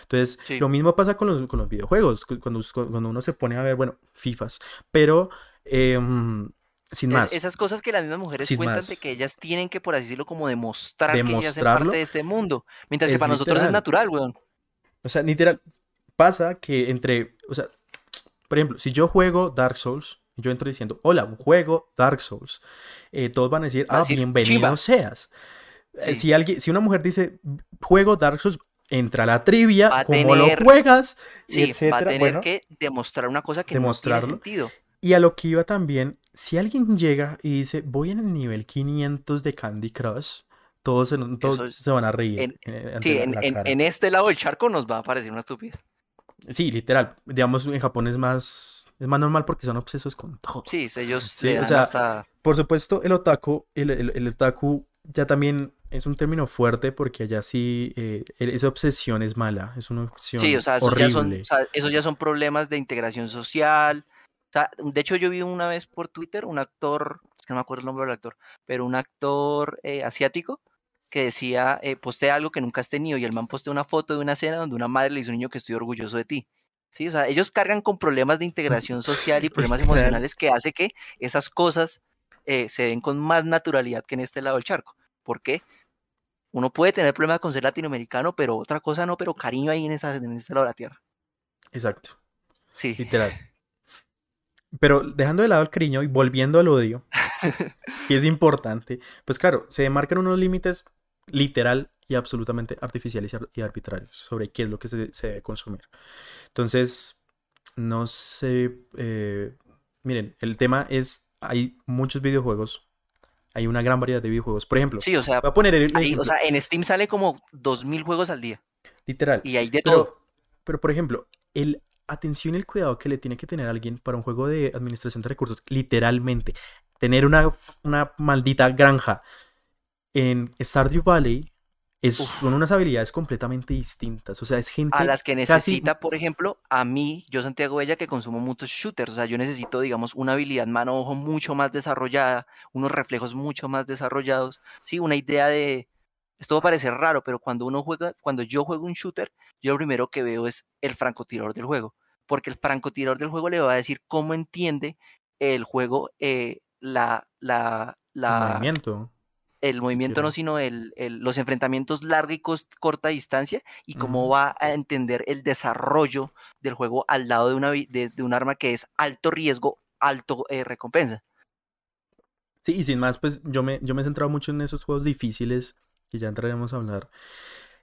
Entonces, Sí. lo mismo pasa con los, con los videojuegos, cu- cuando, cuando uno se pone a ver, bueno, FIFAs, pero em, sin Es- más. Esas cosas que las mismas mujeres Sin cuentan más. de que ellas tienen que, por así decirlo, como demostrar que ellas hacen parte de este mundo. Mientras que para nosotros es natural, weón. O sea, literal, pasa que entre, o sea, por ejemplo, si yo juego Dark Souls, yo entro diciendo, hola, juego Dark Souls, eh, todos van a decir, a ah, decir, bienvenido seas. Eh. Si alguien, si una mujer dice, juego Dark Souls, entra la trivia, Va cómo lo juegas, Sí, va a etcétera. tener Bueno, que demostrar una cosa que no tiene sentido. Y a lo que iba también, si alguien llega y dice, voy en el nivel 500 de Candy Crush, todos se, todos Eso es- se van a reír. en- Sí, en, en- este lado del charco nos va a parecer una estupidez. Sí, literal. Digamos, en Japón es más, Es más normal porque son obsesos con todo. Sí, ellos Sí, o dan sea, hasta... Por supuesto, el otaku, el, el, el otaku ya también es un término fuerte porque allá sí, eh, el- esa obsesión es mala, es una obsesión Sí, o sea, esos ya, son, o sea, esos ya son problemas de integración social. O sea, de hecho, yo vi una vez por Twitter un actor, es que no me acuerdo el nombre del actor, pero un actor eh, asiático que decía, eh, postea algo que nunca has tenido y el man postea una foto de una escena donde una madre le dice a un niño que estoy orgulloso de ti. Sí, o sea, ellos cargan con problemas de [laughs] integración social y problemas Literal. emocionales que hace que esas cosas eh, se den con más naturalidad que en este lado del charco. ¿Por qué? Uno puede tener problemas con ser latinoamericano, pero otra cosa no, pero cariño ahí en, esa, en este lado de la tierra. Exacto, Sí, literal. Pero dejando de lado el cariño y volviendo al odio, [laughs] que es importante, pues claro, se demarcan unos límites literal y absolutamente artificiales y ar- y arbitrarios sobre qué es lo que se, se debe consumir. Entonces, no sé, eh, miren, el tema es, hay muchos videojuegos, hay una gran variedad de videojuegos. Por ejemplo, sí, o sea, voy a poner el ahí, o sea, en Steam sale como 2.000 juegos al día literal. y hay de todo. Pero, pero, por ejemplo, el atención y el cuidado que le tiene que tener alguien para un juego de administración de recursos, literalmente, tener una, una maldita granja en Stardew Valley es, Uf. son unas habilidades completamente distintas. O sea, es gente A las que casi- necesita, por ejemplo, a mí, yo Santiago Bella, que consumo muchos shooters, o sea, yo necesito, digamos, una habilidad mano-ojo mucho más desarrollada, unos reflejos mucho más desarrollados, sí, una idea de, esto va a parecer raro, pero cuando uno juega, cuando yo juego un shooter, yo lo primero que veo es el francotirador del juego, porque el francotirador del juego le va a decir cómo entiende el juego, eh, la, la, el movimiento. el movimiento Quiero. no, sino el, el- los enfrentamientos larga y corta distancia y cómo va a entender el desarrollo del juego al lado de, una, de, de un arma que es alto riesgo, alto eh, recompensa. Sí, y sin más, pues yo me, yo me he centrado mucho en esos juegos difíciles que ya entraremos a hablar.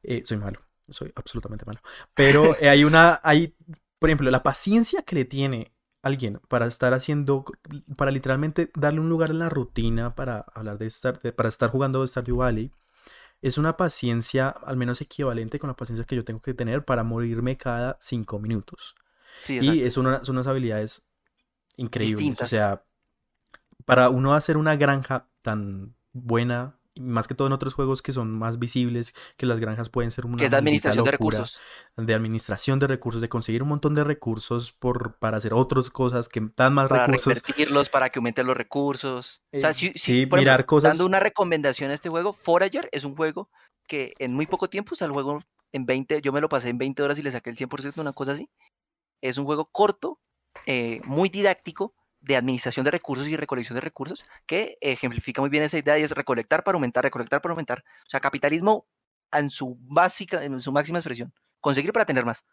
Eh, soy malo, soy absolutamente malo. Pero eh, hay una, hay, por ejemplo, la paciencia que le tiene alguien para estar haciendo, para literalmente darle un lugar en la rutina para hablar de estar, de- para estar jugando Stardew Valley, es una paciencia al menos equivalente con la paciencia que yo tengo que tener para morirme cada cinco minutos. Sí, Y es una- son unas habilidades increíbles. O Distintas. sea, para uno hacer una granja tan buena, más que todo en otros juegos que son más visibles, que las granjas pueden ser una que es de administración de recursos. de administración de recursos, de conseguir un montón de recursos por, para hacer otras cosas que dan más Para recursos. reinvertirlos, para que aumenten los recursos. O sea, Eh, si, si, sí, por mirar ejemplo, cosas- dando una recomendación a este juego, Forager es un juego que en muy poco tiempo, o sea, el juego en 20, yo me lo pasé en 20 horas y le saqué el 100%, una cosa así. Es un juego corto, eh, muy didáctico, de administración de recursos y recolección de recursos, que ejemplifica muy bien esa idea y es recolectar para aumentar, recolectar para aumentar. O sea, capitalismo en su básica, en su máxima expresión. Conseguir para tener más.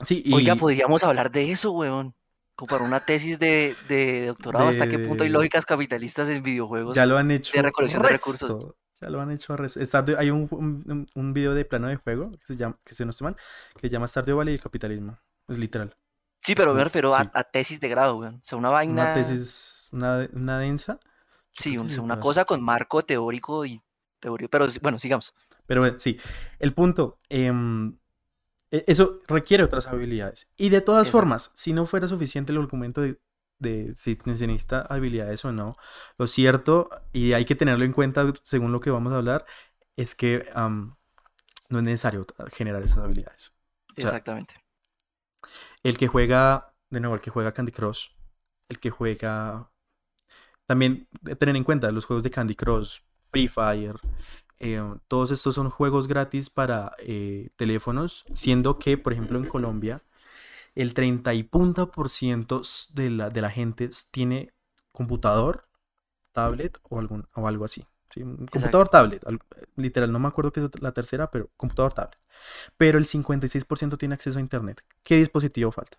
Sí, y Oiga, podríamos hablar de eso, weón. Como para una tesis de, de doctorado, ¿hasta qué punto hay De- lógicas capitalistas en videojuegos? ya lo han hecho recolección de recursos. Ya lo han hecho. Stardew- hay un, un, video de plano de juego que se llama, que se no estoy mal, que se llama Stardew Valley y el capitalismo. Es literal. Sí, pero me como- refiero a, sí. a tesis de grado, weón. O sea, una vaina. Una tesis, una, una densa. Sí, o sea, una cosa con marco teórico y teoría. Pero bueno, sigamos. Pero bueno, sí, el punto, em, e- eso requiere otras habilidades. Y de todas Exacto. formas, si no fuera suficiente el argumento de, de si necesita habilidades o no, lo cierto, y hay que tenerlo en cuenta según lo que vamos a hablar, es que am, no es necesario generar esas habilidades. O sea, Exactamente. El que juega, de nuevo, el que juega Candy Crush, el que juega... También eh, tener en cuenta los juegos de Candy Crush, Free Fire, eh, todos estos son juegos gratis para eh, teléfonos, siendo que, por ejemplo, en Colombia, el 30 y punta por ciento de la, de la gente tiene computador, tablet o, algún, o algo así. ¿Sí? Un computador, tablet, al- literal, no me acuerdo qué es la tercera, pero computador, tablet. Pero el 56% tiene acceso a Internet. ¿Qué dispositivo falta?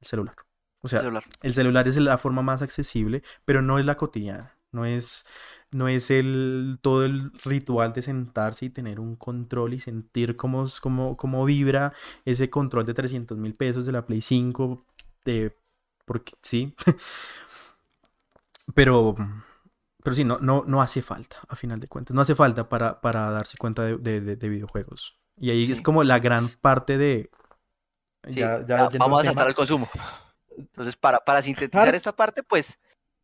El celular. O sea, celular. el celular es la forma más accesible, pero no es la cotidiana. No es, no es el, todo el ritual de sentarse y tener un control y sentir cómo, cómo, cómo vibra ese control de 300 mil pesos de la Play 5. De, porque sí. [laughs] pero, pero sí, no, no, no hace falta, a final de cuentas. No hace falta para, para darse cuenta de, de- de- de videojuegos. Y ahí es como la gran parte de... Sí, ya- ya ya, vamos a saltar al consumo. Entonces, para, para sintetizar esta parte, pues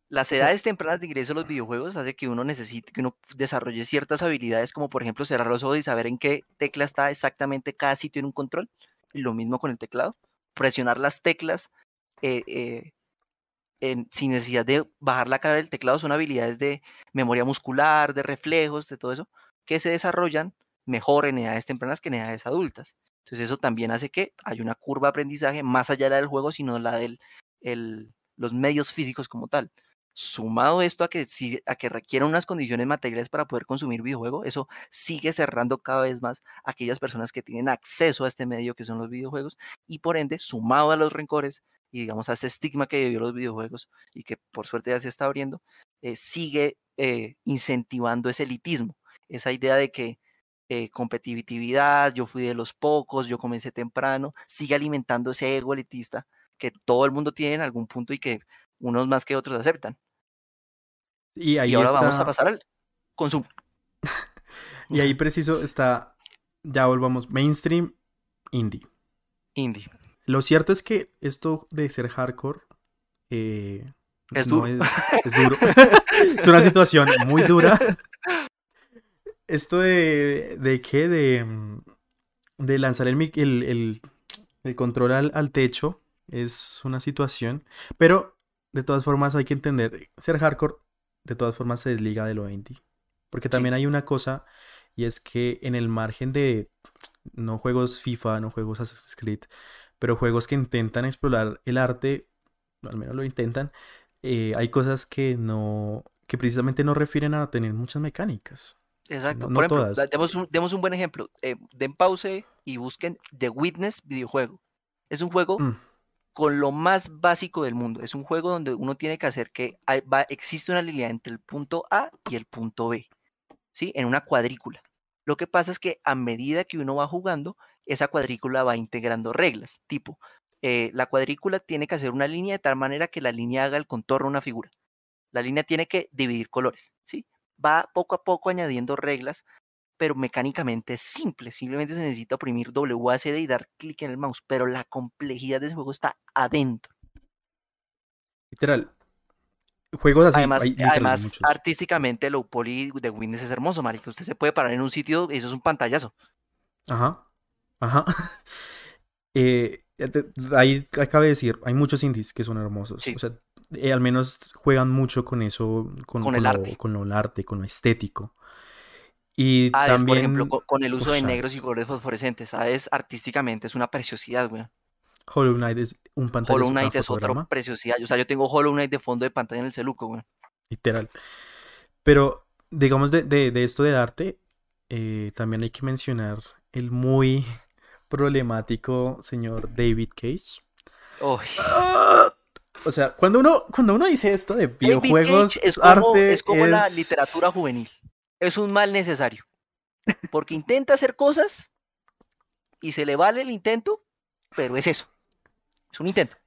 las edades tempranas de ingreso a los videojuegos hace que uno necesite, que uno desarrolle ciertas habilidades, como por ejemplo cerrar los ojos y saber en qué tecla está exactamente cada sitio en un control. Y lo mismo con el teclado. Presionar las teclas eh, eh, sin necesidad de bajar la cara del teclado son habilidades de memoria muscular, de reflejos, de todo eso, que se desarrollan mejor en edades tempranas que en edades adultas. Entonces eso también hace que haya una curva de aprendizaje más allá de la del juego, sino la de los medios físicos como tal. Sumado esto a que, sí- a que requieren unas condiciones materiales para poder consumir videojuegos, eso sigue cerrando cada vez más a aquellas personas que tienen acceso a este medio que son los videojuegos y por ende, sumado a los rencores y digamos a ese estigma que vivió los videojuegos y que por suerte ya se está abriendo, eh, sigue eh, incentivando ese elitismo, esa idea de que eh, competitividad, yo fui de los pocos, yo comencé temprano, sigue alimentando ese ego elitista que todo el mundo tiene en algún punto y que unos más que otros aceptan. Y ahí y ahora vamos a pasar al consumo. [laughs] Y ahí preciso está, ya volvamos, mainstream, indie. Indie. Lo cierto es que esto de ser hardcore eh, Es no duro. Es, [laughs] es duro. es una situación muy dura. Esto de, de qué? De, mm, de lanzar el, mic- el, el- el control al, al techo es una situación. Pero de todas formas hay que entender, ser hardcore de todas formas se desliga de lo indie. Porque Sí. también hay una cosa y es que en el margen de no juegos FIFA, no juegos Assassin's Creed, pero juegos que intentan explorar el arte, al menos lo intentan, eh, hay cosas que no, que precisamente no refieren a tener muchas mecánicas. Exacto. no Por ejemplo, todas. da- demos un, demos un buen ejemplo. Eh, den pause y busquen The Witness videojuego. Es un juego Mm, con lo más básico del mundo. Es un juego donde uno tiene que hacer que hay- va- existe una línea entre el punto A y el punto B, ¿sí? En una cuadrícula. Lo que pasa es que a medida que uno va jugando, esa cuadrícula va integrando reglas, tipo, eh, la cuadrícula tiene que hacer una línea de tal manera que la línea haga el contorno de una figura. La línea tiene que dividir colores, ¿sí? Va poco a poco añadiendo reglas, pero mecánicamente es simple. Simplemente se necesita oprimir WASD y dar clic en el mouse, pero la complejidad de ese juego está adentro. literal. Juegos así, además, hay además artísticamente, Low Poly de Windows es hermoso, marica. Usted se puede parar en un sitio eso es un pantallazo. Ajá, ajá. [laughs] Eh, ahí acaba de decir, hay muchos indies que son hermosos. Sí. O sea, eh, al menos juegan mucho con eso, con, Con el lo, arte. con lo arte, con lo estético. Y Hades, también, por ejemplo, co- con, el uso de negros y colores fosforescentes. Hades artísticamente es una preciosidad, güey. Hollow Knight es un pantallazo, Hollow Knight es otra preciosidad. O sea, yo tengo Hollow Knight de fondo de pantalla en el celuco, güey. literal. Pero, digamos, de, de- de esto de arte, eh, también hay que mencionar el muy problemático señor David Cage. Uy, O sea, cuando uno, cuando uno dice esto de videojuegos, es como, arte es como la literatura juvenil. Es un mal necesario. Porque intenta hacer cosas y se le vale el intento, pero es eso. Es un intento.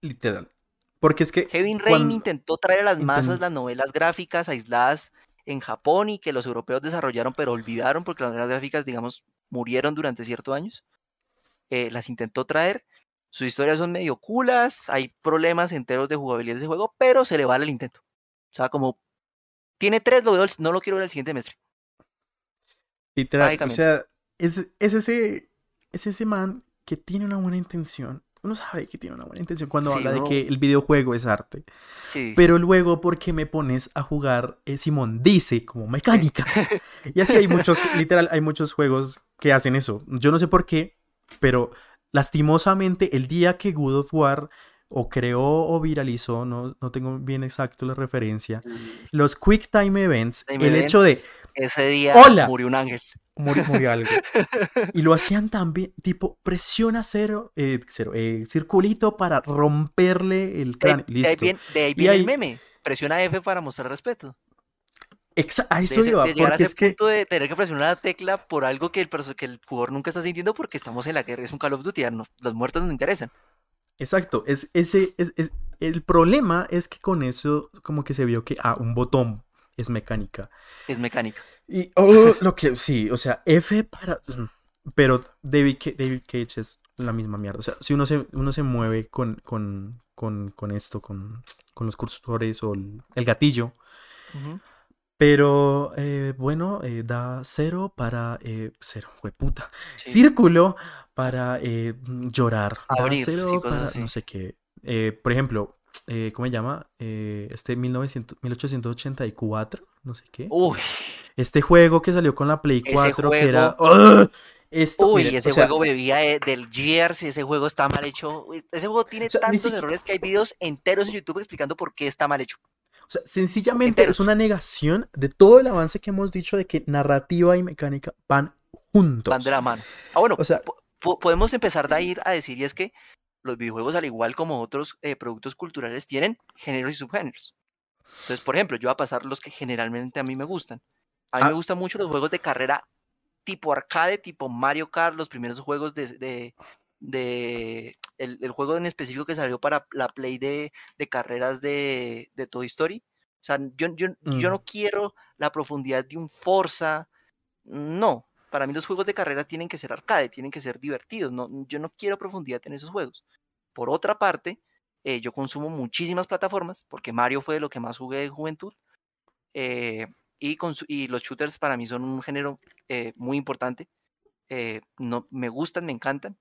Literal. Porque es que Kevin Rain intentó traer a las masas las novelas gráficas aisladas en Japón y que los europeos desarrollaron, pero olvidaron porque las novelas gráficas, digamos, murieron durante ciertos años. Eh, las intentó traer. Sus historias son medio culas, hay problemas enteros de jugabilidad de ese juego, pero se le vale el intento. O sea, como tiene tres, lo veo no lo quiero ver el siguiente semestre. literal, o sea, es, es ese, es ese man que tiene una buena intención. Uno sabe que tiene una buena intención cuando Sí, habla de que el videojuego es arte. Sí. Pero luego, ¿por qué me pones a jugar eh, Simón dice como mecánicas? [laughs] Y así hay muchos, literal, hay muchos juegos que hacen eso. Yo no sé por qué, pero lastimosamente el día que God of War o creó o viralizó, no, no tengo bien exacto la referencia, los Quick Time Events, Time el hecho de Ese día ¡Hola! murió un ángel. morir, morir algo. Y lo [laughs] hacían también, tipo, presiona cero, eh, cero, eh, circulito para romperle el De, cráneo. de ahí Listo. viene, de ahí Y viene ahí- el meme. Presiona F para mostrar respeto. Exa- a de, eso ese- iba, de llegar a porque ese es que punto de tener que presionar la tecla por algo que el, que el jugador nunca está sintiendo porque estamos en la guerra, es un Call of Duty, no- los muertos nos interesan. Exacto, es, ese, es, es- el problema es que con eso como que se vio que, ah, un botón es mecánica. Es mecánica. Y oh, lo que, sí, o sea, F para... Pero David, David Cage es la misma mierda. O sea, si uno se, uno se mueve con, con, con, con esto, con, con los cursores o el, el gatillo, Ujú. Pero eh, bueno, eh, da cero para eh, cero, puta. [laughs] Sí. Círculo para eh, mm, llorar. Da Abrir, sí, cero para así. no sé qué. Por ejemplo, ¿cómo se llama? Este 1900, 1884, no sé qué. Uy, Este juego que salió con la Play Ese 4 que era. ¡Ugh! Esto, uy, ese o sea, juego bebía de- del Gears y ese juego está mal hecho. Ese juego tiene O sea, ni tantos errores que hay videos enteros en YouTube explicando por qué está mal hecho. O sea, sencillamente es una negación de todo el avance que hemos dicho de que narrativa y mecánica van juntos. Van de la mano. Ah, bueno, O sea, po- po- podemos empezar de ahí a decir y es que los videojuegos, al igual como otros eh, productos culturales, tienen géneros y subgéneros. Entonces, por ejemplo, yo voy a pasar los que generalmente a mí me gustan. A mí Ah. me gustan mucho los juegos de carrera tipo arcade, tipo Mario Kart, los primeros juegos de... de, de- el, el juego en específico que salió para la Play de, de carreras de, de Toy Story. O sea, yo, yo, yo Mm. no quiero la profundidad de un Forza. No, para mí los juegos de carrera tienen que ser arcade, tienen que ser divertidos. No, yo no quiero profundidad en esos juegos. Por otra parte, eh, yo consumo muchísimas plataformas, porque Mario fue de lo que más jugué de juventud. eh, y, y los shooters para mí son un género eh, muy importante. eh, no, me gustan, me encantan.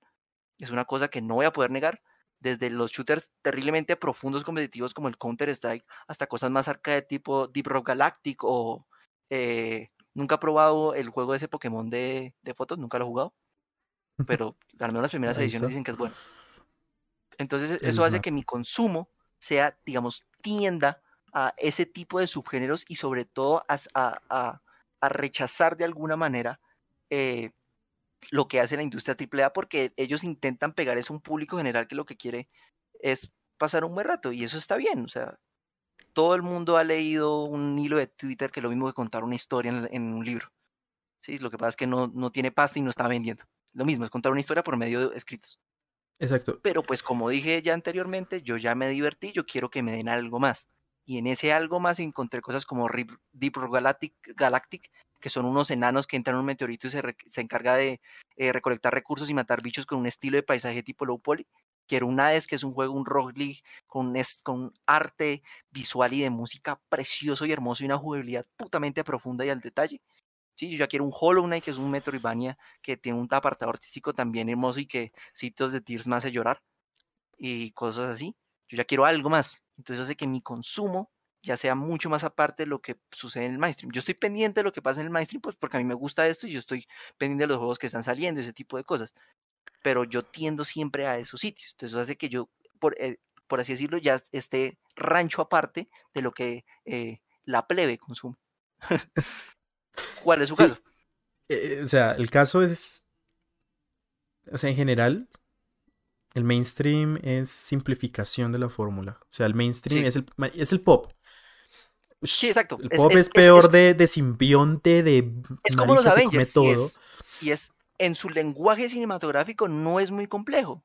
Es una cosa que no voy a poder negar. Desde los shooters terriblemente profundos competitivos como el Counter-Strike hasta cosas más arcade tipo Deep Rock Galactic o eh, nunca he probado el juego de ese Pokémon de, de fotos, nunca lo he jugado, [laughs] pero al menos las primeras ediciones dicen que es bueno. Entonces e- eso hace que mi consumo sea, digamos, tienda a ese tipo de subgéneros y sobre todo a- a- a rechazar de alguna manera eh, lo que hace la industria AAA porque ellos intentan pegar es un público general que lo que quiere es pasar un buen rato y eso está bien, o sea, todo el mundo ha leído un hilo de Twitter que es lo mismo que contar una historia en, en un libro. Sí, lo que pasa es que no, no tiene pasta y no está vendiendo. Lo mismo, es contar una historia por medio de escritos. Exacto. Pero pues como dije ya anteriormente, yo ya me divertí, yo quiero que me den algo más. Y en ese algo más encontré cosas como Rip- Deep Rock Galactic, Galactic, que son unos enanos que entran en un meteorito y se, re- se encarga de eh, recolectar recursos y matar bichos con un estilo de paisaje tipo low poly. Quiero un Hades, que es un juego, un Rogue League, con con arte visual y de música precioso y hermoso y una jugabilidad putamente profunda y al detalle. Sí, yo ya quiero un Hollow Knight, que es un Metroidvania que tiene un apartado artístico también hermoso y que sitios de Tears me hace llorar y cosas así. Yo ya quiero algo más. Entonces hace que mi consumo ya sea mucho más aparte de lo que sucede en el mainstream. Yo estoy pendiente de lo que pasa en el mainstream, pues porque a mí me gusta esto y yo estoy pendiente de los juegos que están saliendo, ese tipo de cosas. Pero yo tiendo siempre a esos sitios. Entonces hace que yo, por, eh, por así decirlo, ya esté rancho aparte de lo que eh, la plebe consume. [laughs] ¿Cuál es su Sí, caso? eh, o sea, el caso es. O sea, en general, el mainstream es simplificación de la fórmula. O sea, el mainstream Sí. es, el, ma- es el pop. Sí, exacto. El pop es- es, es- peor de, de simbionte, de Es como los Avengers. Y todo. y es en su lenguaje cinematográfico no es muy complejo.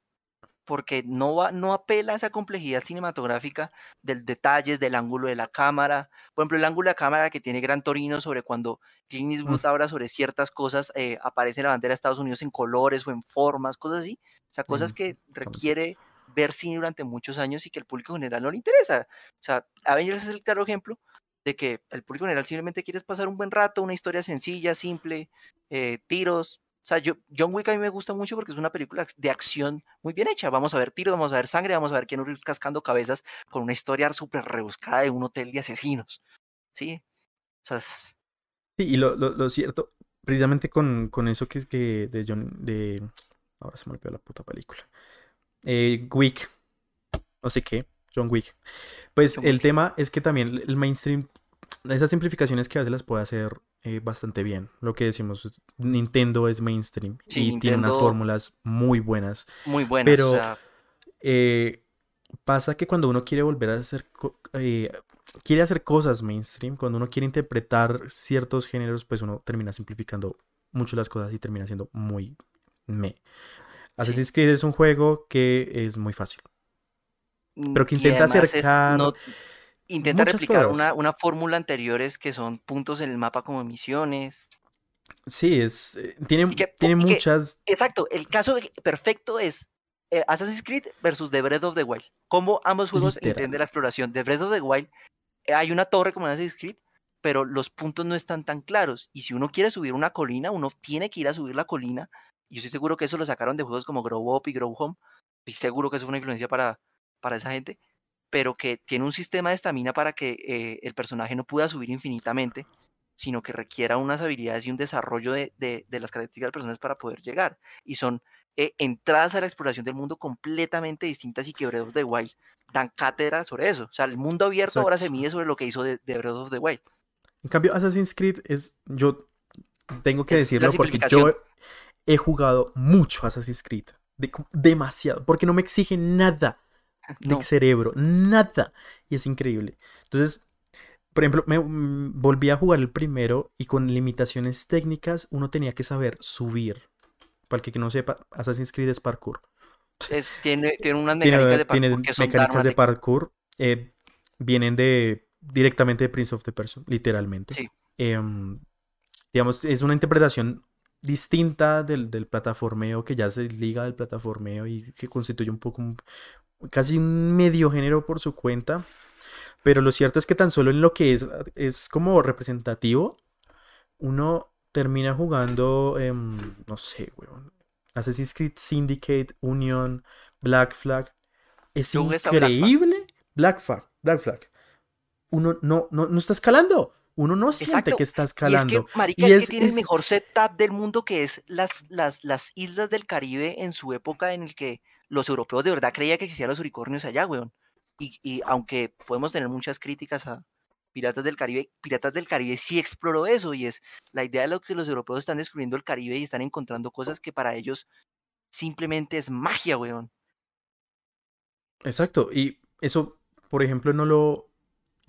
Porque no, va, no apela a esa complejidad cinematográfica del detalles, del ángulo de la cámara. Por ejemplo, el ángulo de la cámara que tiene Gran Torino sobre cuando Clint Eastwood habla sobre ciertas cosas, eh, aparece la bandera de Estados Unidos en colores o en formas, cosas así. O sea, cosas Mm, que requiere ver cine durante muchos años y que el público general no le interesa. O sea, Avengers es el claro ejemplo de que el público general simplemente quiere pasar un buen rato, una historia sencilla, simple, eh, tiros. O sea, yo, John Wick a mí me gusta mucho porque es una película de acción muy bien hecha. Vamos a ver tiros, vamos a ver sangre, vamos a ver Reeves cascando cabezas con una historia súper rebuscada de un hotel de asesinos. ¿Sí? O sea, es- Sí, y lo, lo- lo cierto, precisamente con, con eso que es que de John, de... Ahora se me olvidó la puta película. Eh, Wick, no sé qué, John Wick. Pues John el Wick. tema es que también el mainstream, esas simplificaciones que hace las puede hacer eh, bastante bien. Lo que decimos, Nintendo es mainstream Sí, y tiene unas fórmulas muy buenas. muy buena. Pero- o sea, Eh, pasa que cuando uno quiere volver a hacer, eh, quiere hacer cosas mainstream, cuando uno quiere interpretar ciertos géneros, pues uno termina simplificando mucho las cosas y termina siendo muy me. Assassin's Creed es un juego que es muy fácil. pero que intenta acercar no- intenta replicar cosas. una, una fórmula anteriores que son puntos en el mapa como misiones. Sí, es. eh, Tiene, que- tiene que- muchas. Exacto, el caso perfecto es eh, Assassin's Creed versus The Breath of the Wild. Cómo ambos juegos Literal. entienden la exploración. The Breath of the Wild, eh, hay una torre como en Assassin's Creed, pero los puntos no están tan claros. Y si uno quiere subir una colina, uno tiene que ir a subir la colina. Yo estoy seguro que eso lo sacaron de juegos como Grow Up y Grow Home. Estoy seguro que eso fue una influencia para, para esa gente. Pero que tiene un sistema de estamina para que eh, el personaje no pueda subir infinitamente, sino que requiera unas habilidades y un desarrollo de, de- de las características del personaje para poder llegar. Y son eh, entradas a la exploración del mundo completamente distintas y que Breath of the Wild dan cátedra sobre eso. O sea, el mundo abierto ahora se Exacto. mide sobre lo que hizo de, de Breath of the Wild. En cambio, Assassin's Creed es. Yo tengo que decirlo porque yo. He jugado mucho Assassin's Creed. de- demasiado. Porque no me exige nada [laughs] de No. cerebro. Nada. Y es increíble. Entonces, por ejemplo, me mm, volví a jugar el primero y con limitaciones técnicas uno tenía que saber subir. Para el que no sepa, Assassin's Creed es parkour. Es, tiene, tiene unas Tiene, mecánicas de parkour que son mecánicas de parkour. eh, vienen de directamente de Prince of the Person, literalmente. Sí. Em, digamos, es una interpretación distinta del, del plataformeo que ya se liga del plataformeo y que constituye un poco un- casi un medio género por su cuenta. Pero lo cierto es que tan solo en lo que es, es como representativo, uno termina jugando, em, no sé, weón. Assassin's Creed Syndicate, Union, Black Flag. Es hasta Black Flag. increíble. Black Flag, Black Flag. Uno no, no, no está escalando. Uno no siente que está Y es escalando. que, marica, Y es, es- que tiene el mejor setup del mundo que es las, las, las islas del Caribe en su época en el que los europeos de verdad creían que existían los unicornios allá, weón. Y, y aunque podemos tener muchas críticas a Piratas del Caribe, Piratas del Caribe sí exploró eso y es la idea de lo que los europeos están descubriendo el Caribe y están encontrando cosas que para ellos simplemente es magia, weón. Exacto, y eso, por ejemplo, no lo...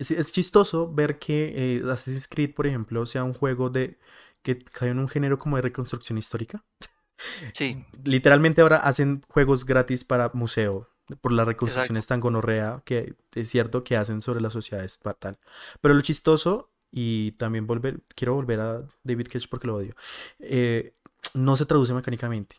Es, es chistoso ver que eh, Assassin's Creed, por ejemplo, sea un juego de que cae en un género como de reconstrucción histórica. [laughs] Sí, Literalmente ahora hacen juegos gratis para museo por las reconstrucciones tan gonorrea que es cierto que hacen sobre la sociedad estatal. Pero lo chistoso, y también volver, quiero volver a David Cage porque lo odio, eh, no se traduce mecánicamente.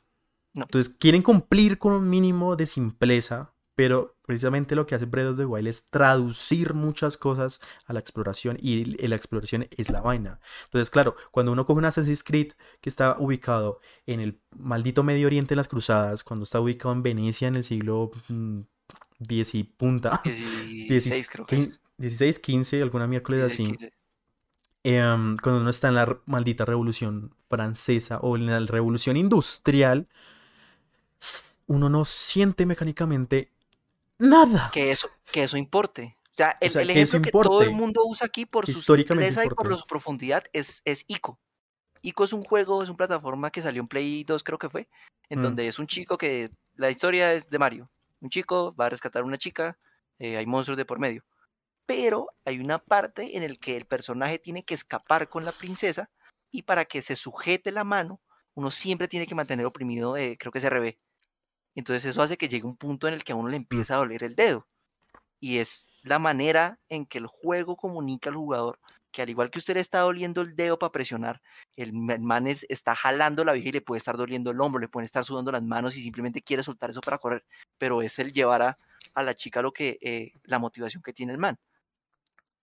No. Entonces quieren cumplir con un mínimo de simpleza, pero precisamente lo que hace Breath of the Wild es traducir muchas cosas a la exploración y la exploración es la vaina. Entonces, claro, cuando uno coge un Assassin's Creed que está ubicado en el maldito Medio Oriente en las Cruzadas, cuando está ubicado en Venecia en el siglo mm, 10 y punta, [laughs] 16 creo que 16, es. 16, 15, alguna miércoles 16, así. 15. em, cuando uno está en la maldita revolución francesa o en la revolución industrial, uno no siente mecánicamente nada. que eso, que eso importe. O sea, el, sea, el ejemplo que todo el mundo usa aquí por su simpleza y por su profundidad es, es Ico. Ico es un juego, es una plataforma que salió en Play 2, creo que fue, en Mm. donde es un chico que la historia es de Mario. Un chico va a rescatar a una chica, eh, hay monstruos de por medio. Pero hay una parte en el que el personaje tiene que escapar con la princesa y para que se sujete la mano, uno siempre tiene que mantener oprimido, eh, creo que es RB. Entonces eso hace que llegue un punto en el que a uno le empieza a doler el dedo. Y es la manera en que el juego comunica al jugador que al igual que usted le está doliendo el dedo para presionar, el ma- el man es- está jalando la vieja y le puede estar doliendo el hombro, le pueden estar sudando las manos y simplemente quiere soltar eso para correr. Pero es el llevar a, a la chica lo que eh, la motivación que tiene el man.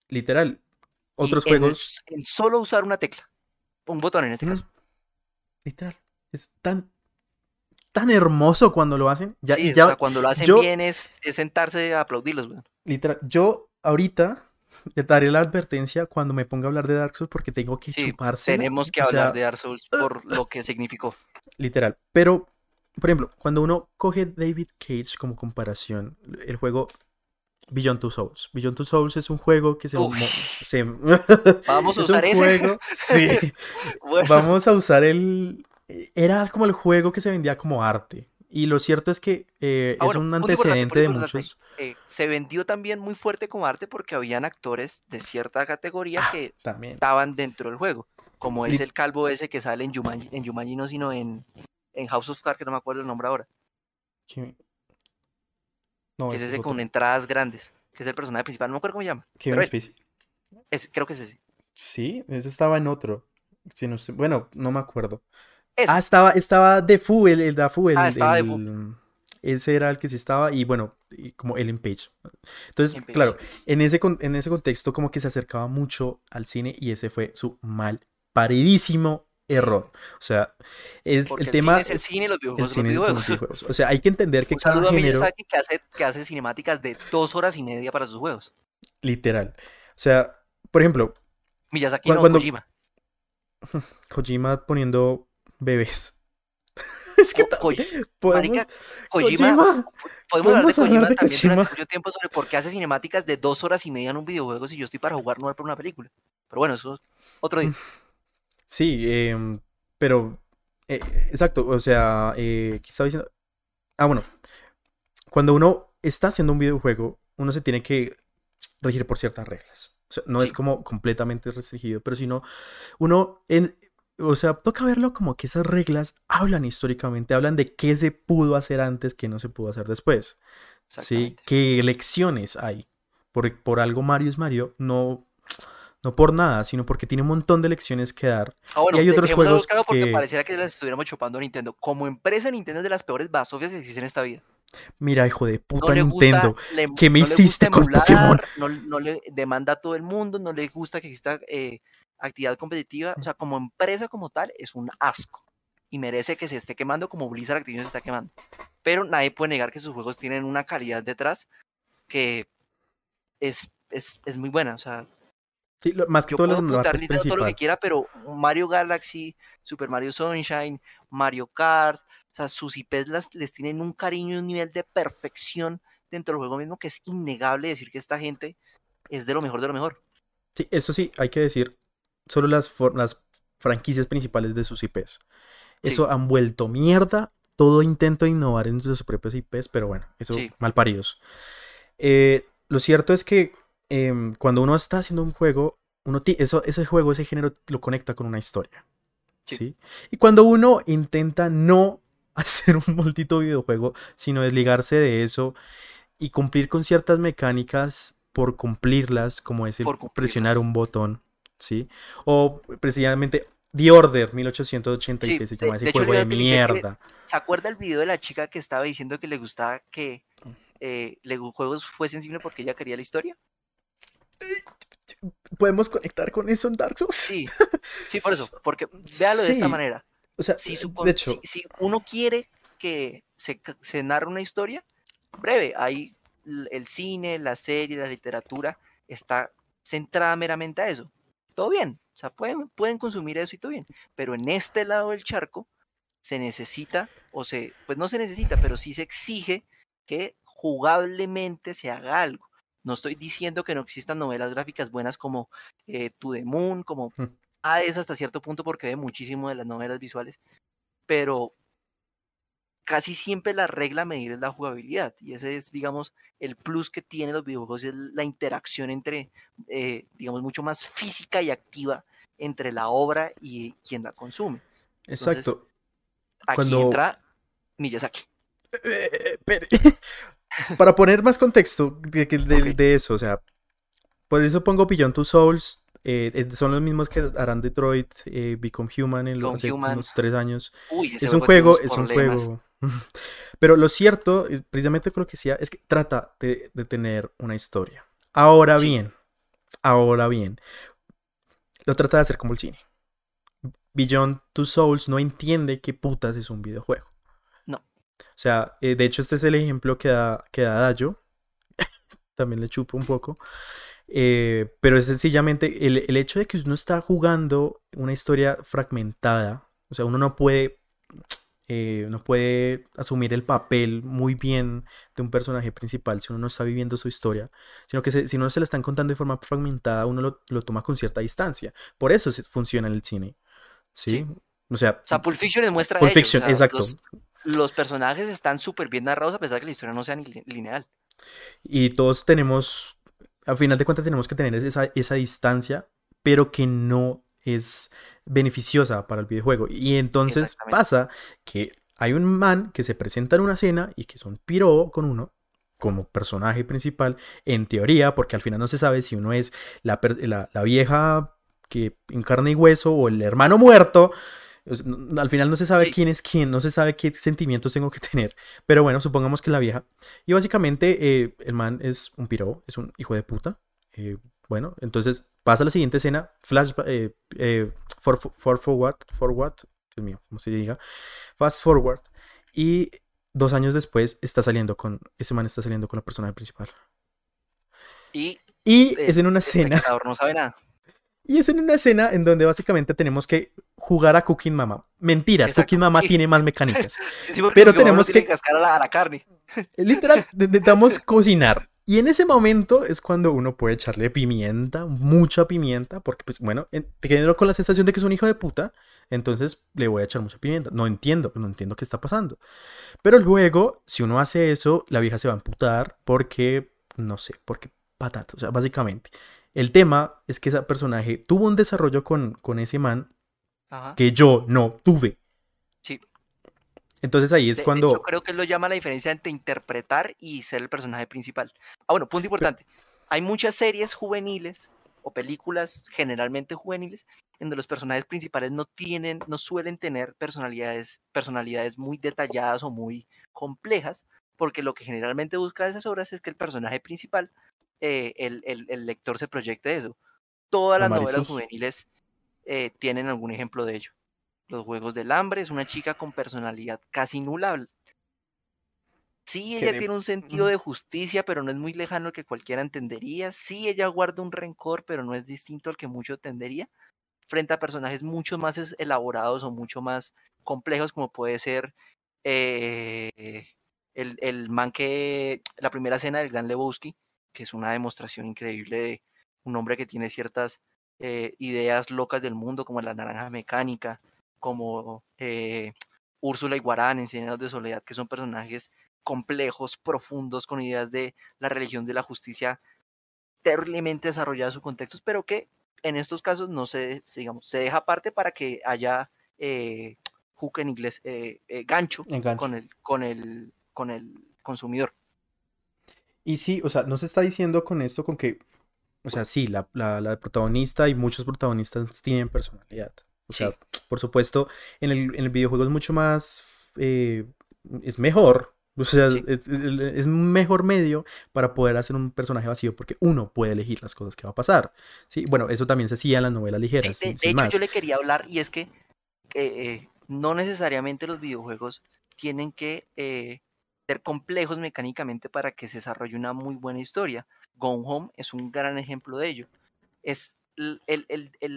Literal. Y Otros en el juegos. en solo usar una tecla, un botón en este Mm, caso. Literal. Es tan, tan hermoso cuando lo hacen. Ya, sí, o sea, cuando lo hacen yo- bien es, es sentarse a aplaudirlos, weón. literal. Yo ahorita le daré la advertencia cuando me ponga a hablar de Dark Souls porque tengo que Sí, chupársela. Tenemos que o hablar sea, de Dark Souls por lo que significó. Literal. Pero, por ejemplo, cuando uno coge David Cage como comparación, el juego Beyond Two Souls. Beyond Two Souls es un juego que se... Vamos a [laughs] es usar un ese. juego... Sí. [laughs] Bueno, Vamos a usar el... Era como el juego que se vendía como arte. Y lo cierto es que eh, Ah, es un antecedente de muchos... eh, se vendió también muy fuerte como arte porque habían actores de cierta categoría Ah, que También. estaban dentro del juego, como es el calvo ese que sale en Jumanji, en Jumanji no, sino en, en House of Cards, que no me acuerdo el nombre ahora, Que- No, que es ese ese es con entradas grandes, que es el personaje principal, no me acuerdo cómo se llama, Kevin. Spacey. es- creo que es ese. Sí, eso estaba en otro. si no sé- bueno, no me acuerdo. Ah, estaba, estaba Defu, el, el Dafu, el, Ah, estaba el- Defu. ese era el que sí estaba, y bueno, como Ellen Page. Entonces, Ellen Page. claro, en ese, en ese contexto como que se acercaba mucho al cine y ese fue su mal paridísimo error. O sea, es Porque el el, tema... cine es el cine y los el videojuegos cine los son videojuegos. los videojuegos. O sea, hay que entender que Un cada saludo género, Miyazaki que hace, que hace cinemáticas de dos horas y media para sus juegos. literal. O sea, por ejemplo, Miyazaki Cu- no, cuando- Kojima. [laughs] Kojima poniendo bebés. [laughs] es que podemos... marica, Kojima, Kojima, podemos hablar de hablar Kojima de también Kojima. mucho tiempo sobre por qué hace cinemáticas de dos horas y media en un videojuego si yo estoy para jugar, no para una película. Pero bueno, eso es otro día. Sí, em, pero eh, exacto, o sea, eh, ¿qué estaba diciendo? Ah, bueno, cuando uno está haciendo un videojuego, uno se tiene que regir por ciertas reglas. O sea, no es como completamente restringido, pero sino uno, en, o sea, toca verlo como que esas reglas hablan históricamente, hablan de qué se pudo hacer antes, qué no se pudo hacer después. Sí, qué lecciones hay. Por, por algo Mario es Mario, no, no por nada, sino porque tiene un montón de lecciones que dar. Ah, bueno, hay de- otros juegos claro porque que- pareciera que las estuviéramos chupando a Nintendo. Como empresa, Nintendo es de las peores basofias que existen en esta vida. Mira, hijo de No puta gusta, Nintendo. le- ¿qué me no hiciste con emular, Pokémon? No, no le demanda a todo el mundo, no le gusta que exista eh, actividad competitiva. O sea, como empresa como tal, es un asco. Y merece que se esté quemando como Blizzard Activision se está quemando. Pero nadie puede negar que sus juegos tienen una calidad detrás que es, es, es muy buena. O sea, Sí, lo- más que yo todo puedo todo lo que quiera, pero Mario Galaxy, Super Mario Sunshine, Mario Kart, o sea, sus IPs las, les tienen un cariño y un nivel de perfección dentro del juego mismo que es innegable decir que esta gente es de lo mejor de lo mejor. Sí, eso sí, hay que decir, solo las, franquicias principales de sus IPs. Sí. Eso han vuelto mierda todo intento de innovar en sus propios IPs, pero bueno, eso Sí. mal paridos. Eh, lo cierto es que em, cuando uno está haciendo un juego, uno eso, ese juego, ese género lo conecta con una historia. Sí. ¿sí? Y cuando uno intenta no [laughs] hacer un maldito videojuego, sino desligarse de eso y cumplir con ciertas mecánicas por cumplirlas, como es el presionar un botón, ¿sí? O precisamente The Order 1886 se de- llama ese de juego de mierda. ¿Se acuerda el video de la chica que estaba diciendo que le gustaba que eh, le juegos fuesen simple porque ella quería la historia? ¿Podemos conectar con eso en Dark Souls? Sí, sí, por eso, [laughs] porque véalo de esta Sí. manera. O sea, si, de supon- hecho, si, si uno quiere que se, se narre una historia breve, hay el cine, la serie, la literatura, está centrada meramente a eso. Todo bien, o sea, pueden, pueden consumir eso y todo bien, pero en este lado del charco se necesita, o se, pues no se necesita, pero sí se exige que jugablemente se haga algo. No estoy diciendo que no existan novelas gráficas buenas como eh, To the Moon, como. Hades hasta cierto punto porque ve muchísimo de las novelas visuales, pero casi siempre la regla a medir es la jugabilidad y ese es, digamos, el plus que tienen los videojuegos, es la interacción entre, eh, digamos, mucho más física y activa entre la obra y quien la consume. exacto. Aquí Cuando- entra Miyazaki. Eh. [laughs] Para poner más contexto de, de- eso, o sea, por eso pongo Beyond Two Souls. eh, son los mismos que harán Detroit, eh, Become Human en los, hace Human. unos tres años. Uy, Es un juego, es un problemas. juego. [laughs] Pero lo cierto, es- precisamente con lo que decía, es que trata de, de tener una historia. Ahora Sí. bien, ahora bien, lo trata de hacer como el cine. Beyond Two Souls no entiende qué putas es un videojuego. No. O sea, eh, de hecho este es el ejemplo que da, que da Dayo. [laughs] También le chupo un poco. Eh, pero es sencillamente el, el hecho de que uno está jugando una historia fragmentada. O sea, uno no puede, eh, no puede asumir el papel muy bien de un personaje principal si uno no está viviendo su historia. Sino que se- si uno se la están contando de forma fragmentada, uno lo, lo toma con cierta distancia. Por eso se- funciona en el cine. ¿Sí? Sí. O sea, O sea, Pulp Fiction les muestra Pulp ello, o Fiction, sea, exacto. Los, los personajes están súper bien narrados a pesar de que la historia no sea ni li- lineal. Y todos tenemos, al final de cuentas tenemos que tener esa, esa distancia, pero que no es beneficiosa para el videojuego. Y entonces pasa que hay un man que se presenta en una escena y que es un piro con uno como personaje principal, en teoría, porque al final no se sabe si uno es la, la, la vieja que en carne y hueso o el hermano muerto. al final no se sabe Sí. quién es quién, no se sabe qué sentimientos tengo que tener. Pero bueno, supongamos que la vieja. Y básicamente eh, el man es un piro, es un hijo de puta. Eh, bueno, entonces pasa la siguiente escena, flash, eh, eh, for, for forward, forward, Dios mío, ¿cómo se diga? Fast forward. Y dos años después está saliendo con, ese man está saliendo con la persona principal. Y es en una escena, no sabe nada. y es en una escena en donde básicamente tenemos que jugar a Cooking Mama. Mentiras, Exacto, Cooking Mama sí. tiene más mecánicas. [laughs] Sí, sí, Pero como tenemos tiene que- cascar a la, a la carne. Eh, Literal, intentamos cocinar. Y en ese momento es cuando uno puede echarle pimienta, mucha pimienta, porque pues bueno, en- te quedo con la sensación de que es un hijo de puta, entonces le voy a echar mucha pimienta. No entiendo, no entiendo qué está pasando. Pero luego, si uno hace eso, la vieja se va a amputar porque, no sé, porque patata, o sea, básicamente. El tema es que ese personaje tuvo un desarrollo con, con ese man Ajá. que yo no tuve. Entonces ahí es De- de cuando... hecho, creo que lo llama la diferencia entre interpretar y ser el personaje principal. Ah, bueno, punto importante. Hay muchas series juveniles o películas generalmente juveniles en donde los personajes principales no tienen, no suelen tener personalidades, personalidades muy detalladas o muy complejas, porque lo que generalmente busca esas obras es que el personaje principal, eh, el, el- el lector se proyecte eso. Todas las novelas juveniles eh, tienen algún ejemplo de ello. Los Juegos del Hambre es una chica con personalidad casi nula. Sí, ella tiene un sentido de justicia, pero no es muy lejano al que cualquiera entendería. Sí, ella guarda un rencor, pero no es distinto al que mucho entendería. Frente a personajes mucho más elaborados o mucho más complejos, como puede ser eh, el, el man que. La primera escena del Gran Lebowski, que es una demostración increíble de un hombre que tiene ciertas eh, ideas locas del mundo, como la naranja mecánica, como eh, Úrsula y Guarán en Cien de soledad, que son personajes complejos, profundos, con ideas de la religión de la justicia terriblemente desarrolladas sus contextos, pero que en estos casos no se, digamos, se deja aparte para que haya eh, hook en inglés, eh, eh, gancho, con el, con el, con el consumidor. Y sí, o sea, no se está diciendo con esto con que, o sea, sí, la, la, la protagonista y muchos protagonistas tienen personalidad. O Sí. sea, por supuesto, en el, en el videojuego es mucho más, eh, es mejor, [laughs] o sea, Sí. es, es- mejor medio para poder hacer un personaje vacío porque uno puede elegir las cosas que va a pasar. Sí, bueno, eso también se hacía en las novelas Sí, ligeras, de, sin, de sin hecho, más. yo le quería hablar y es que eh, no necesariamente los videojuegos tienen que eh, ser complejos mecánicamente para que se desarrolle una muy buena historia. Gone Home es un gran ejemplo de ello. Es,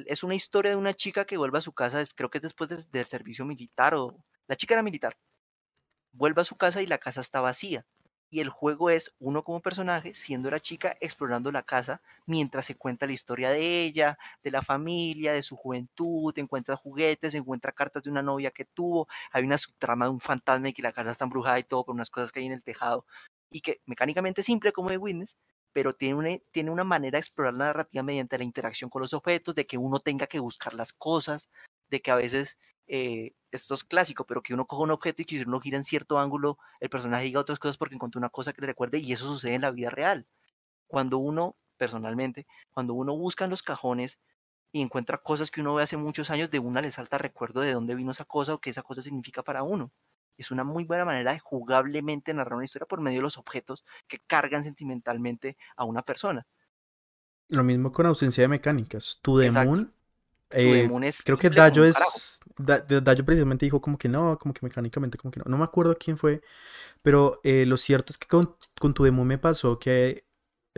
es una historia de una chica que vuelve a su casa, creo que es después des- del servicio militar o la chica era militar. Vuelve a su casa y la casa está vacía. Y el juego es uno como personaje, siendo la chica, explorando la casa mientras se cuenta la historia de ella, de la familia, de su juventud, encuentra juguetes, encuentra cartas de una novia que tuvo, hay una subtrama de un fantasma y que la casa está embrujada y todo por unas cosas que hay en el tejado, y que mecánicamente simple como de Witness, pero tiene una, tiene una manera de explorar la narrativa mediante la interacción con los objetos, de que uno tenga que buscar las cosas, de que a veces, eh, esto es clásico, pero que uno coja un objeto y que uno gira en cierto ángulo, el personaje diga otras cosas porque encontró una cosa que le recuerde, y eso sucede en la vida real. Cuando uno, personalmente, cuando uno busca en los cajones y encuentra cosas que uno ve hace muchos años, de una le salta recuerdo de dónde vino esa cosa o qué esa cosa significa para uno. Es una muy buena manera de jugablemente narrar una historia por medio de los objetos que cargan sentimentalmente a una persona. Lo mismo con ausencia de mecánicas. To the Exacto. Moon, To the eh, Moon creo que Dayo es. Da- Dayo precisamente dijo como que no, como que mecánicamente, como que no. No me acuerdo quién fue. Pero eh, lo cierto es que con, con To the Moon me pasó que.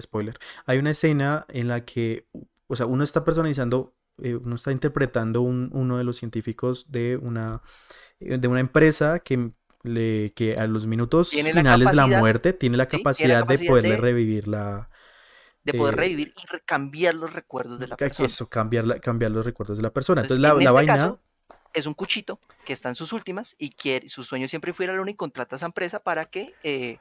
Spoiler. Hay una escena en la que. O sea, uno está personalizando. Eh, uno está interpretando un- uno de los científicos de una. eh, De una empresa que. Le, que a los minutos finales de la muerte tiene la sí, tiene la capacidad de poderle de- revivir la, De poder eh, revivir y cambiar los recuerdos de la persona. Eso, cambiar, la- cambiar los recuerdos de la persona. Entonces, Entonces, la, en la este vaina. caso, es un cuchito que está en sus últimas y quiere, su sueño siempre fue ir a la luna y contrata a esa empresa para que eh,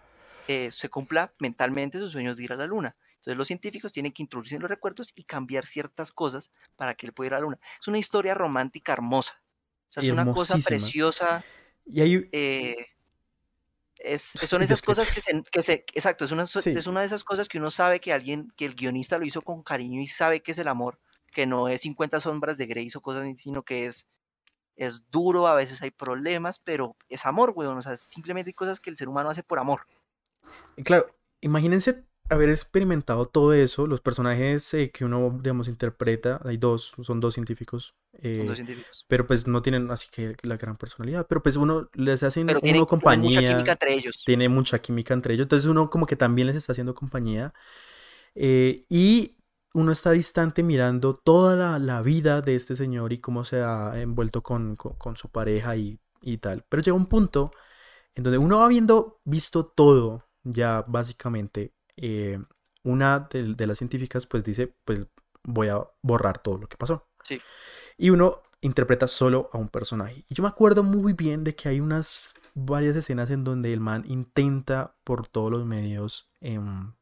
eh, se cumpla mentalmente sus sueños de ir a la luna. Entonces los científicos tienen que introducir los recuerdos y cambiar ciertas cosas para que él pueda ir a la luna. Es una historia romántica hermosa. O sea, es una cosa preciosa. Y hay, eh, es, [laughs] son esas cosas que se, que se- exacto, es una, Sí. es una de esas cosas que uno sabe que alguien, que el guionista lo hizo con cariño y sabe que es el amor que no es 50 sombras de Grey o cosas así, sino que es, es duro, a veces hay problemas, pero es amor, weón. O sea, simplemente hay cosas que el ser humano hace por amor. Claro, imagínense haber experimentado todo eso, los personajes eh, que uno, digamos, interpreta, hay dos, son dos científicos, Son dos eh, científicos. pero pues no tienen así que la gran personalidad, pero pues uno les hace Pero uno tienen, tienen mucha compañía, química entre ellos. tiene mucha química entre ellos, entonces uno como que también les está haciendo compañía eh, y uno está distante mirando toda la, la vida de este señor y cómo se ha envuelto con, con- con su pareja y, y tal, pero llega un punto en donde uno habiendo visto todo ya básicamente, eh, una de, de las científicas pues dice, pues voy a borrar todo lo que pasó. Sí. Y uno interpreta solo a un personaje. Y yo me acuerdo muy bien de que hay unas varias escenas en donde el man intenta por todos los medios em,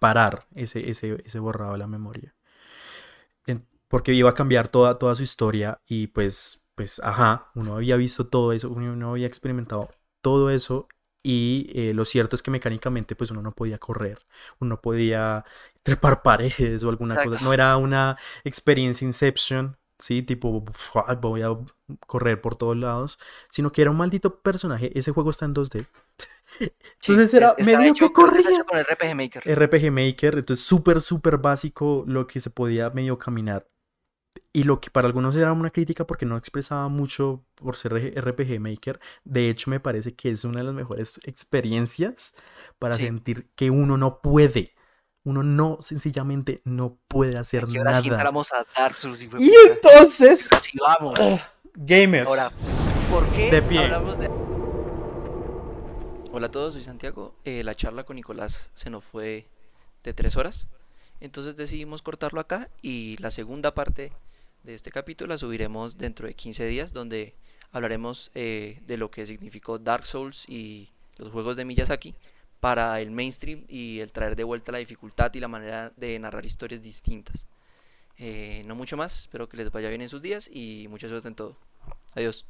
parar ese, ese, ese borrado de la memoria. En- porque iba a cambiar toda, toda su historia y pues, pues, ajá, uno había visto todo eso, uno había experimentado todo eso y eh, lo cierto es que mecánicamente pues uno no podía correr, uno no podía trepar [laughs] paredes o alguna cosa, no era una experiencia Inception, ¿sí? Tipo, "Fua, voy a correr por todos lados, sino que era un maldito personaje, ese juego está en 2D. [laughs] Sí, Entonces era es- medio hecho, que corría. con RPG Maker. RPG Maker, entonces súper, súper básico lo que se podía medio caminar. Y lo que para algunos era una crítica porque no expresaba mucho por ser RPG Maker, de hecho me parece que es una de las mejores experiencias para Sí. sentir que uno no puede. Uno no, sencillamente no puede hacer ahora sí nada. entramos a Dark Souls, Y puta. entonces, Así vamos. gamers, Ahora, ¿por qué De pie. hablamos de Hola a todos, soy Santiago. Eh, la charla con Nicolás se nos fue de tres horas, entonces decidimos cortarlo acá y la segunda parte de este capítulo la subiremos dentro de 15 días, donde hablaremos eh, de lo que significó Dark Souls y los juegos de Miyazaki para el mainstream y el traer de vuelta la dificultad y la manera de narrar historias distintas. Eh, no mucho más, espero que les vaya bien en sus días y mucha suerte en todo. Adiós.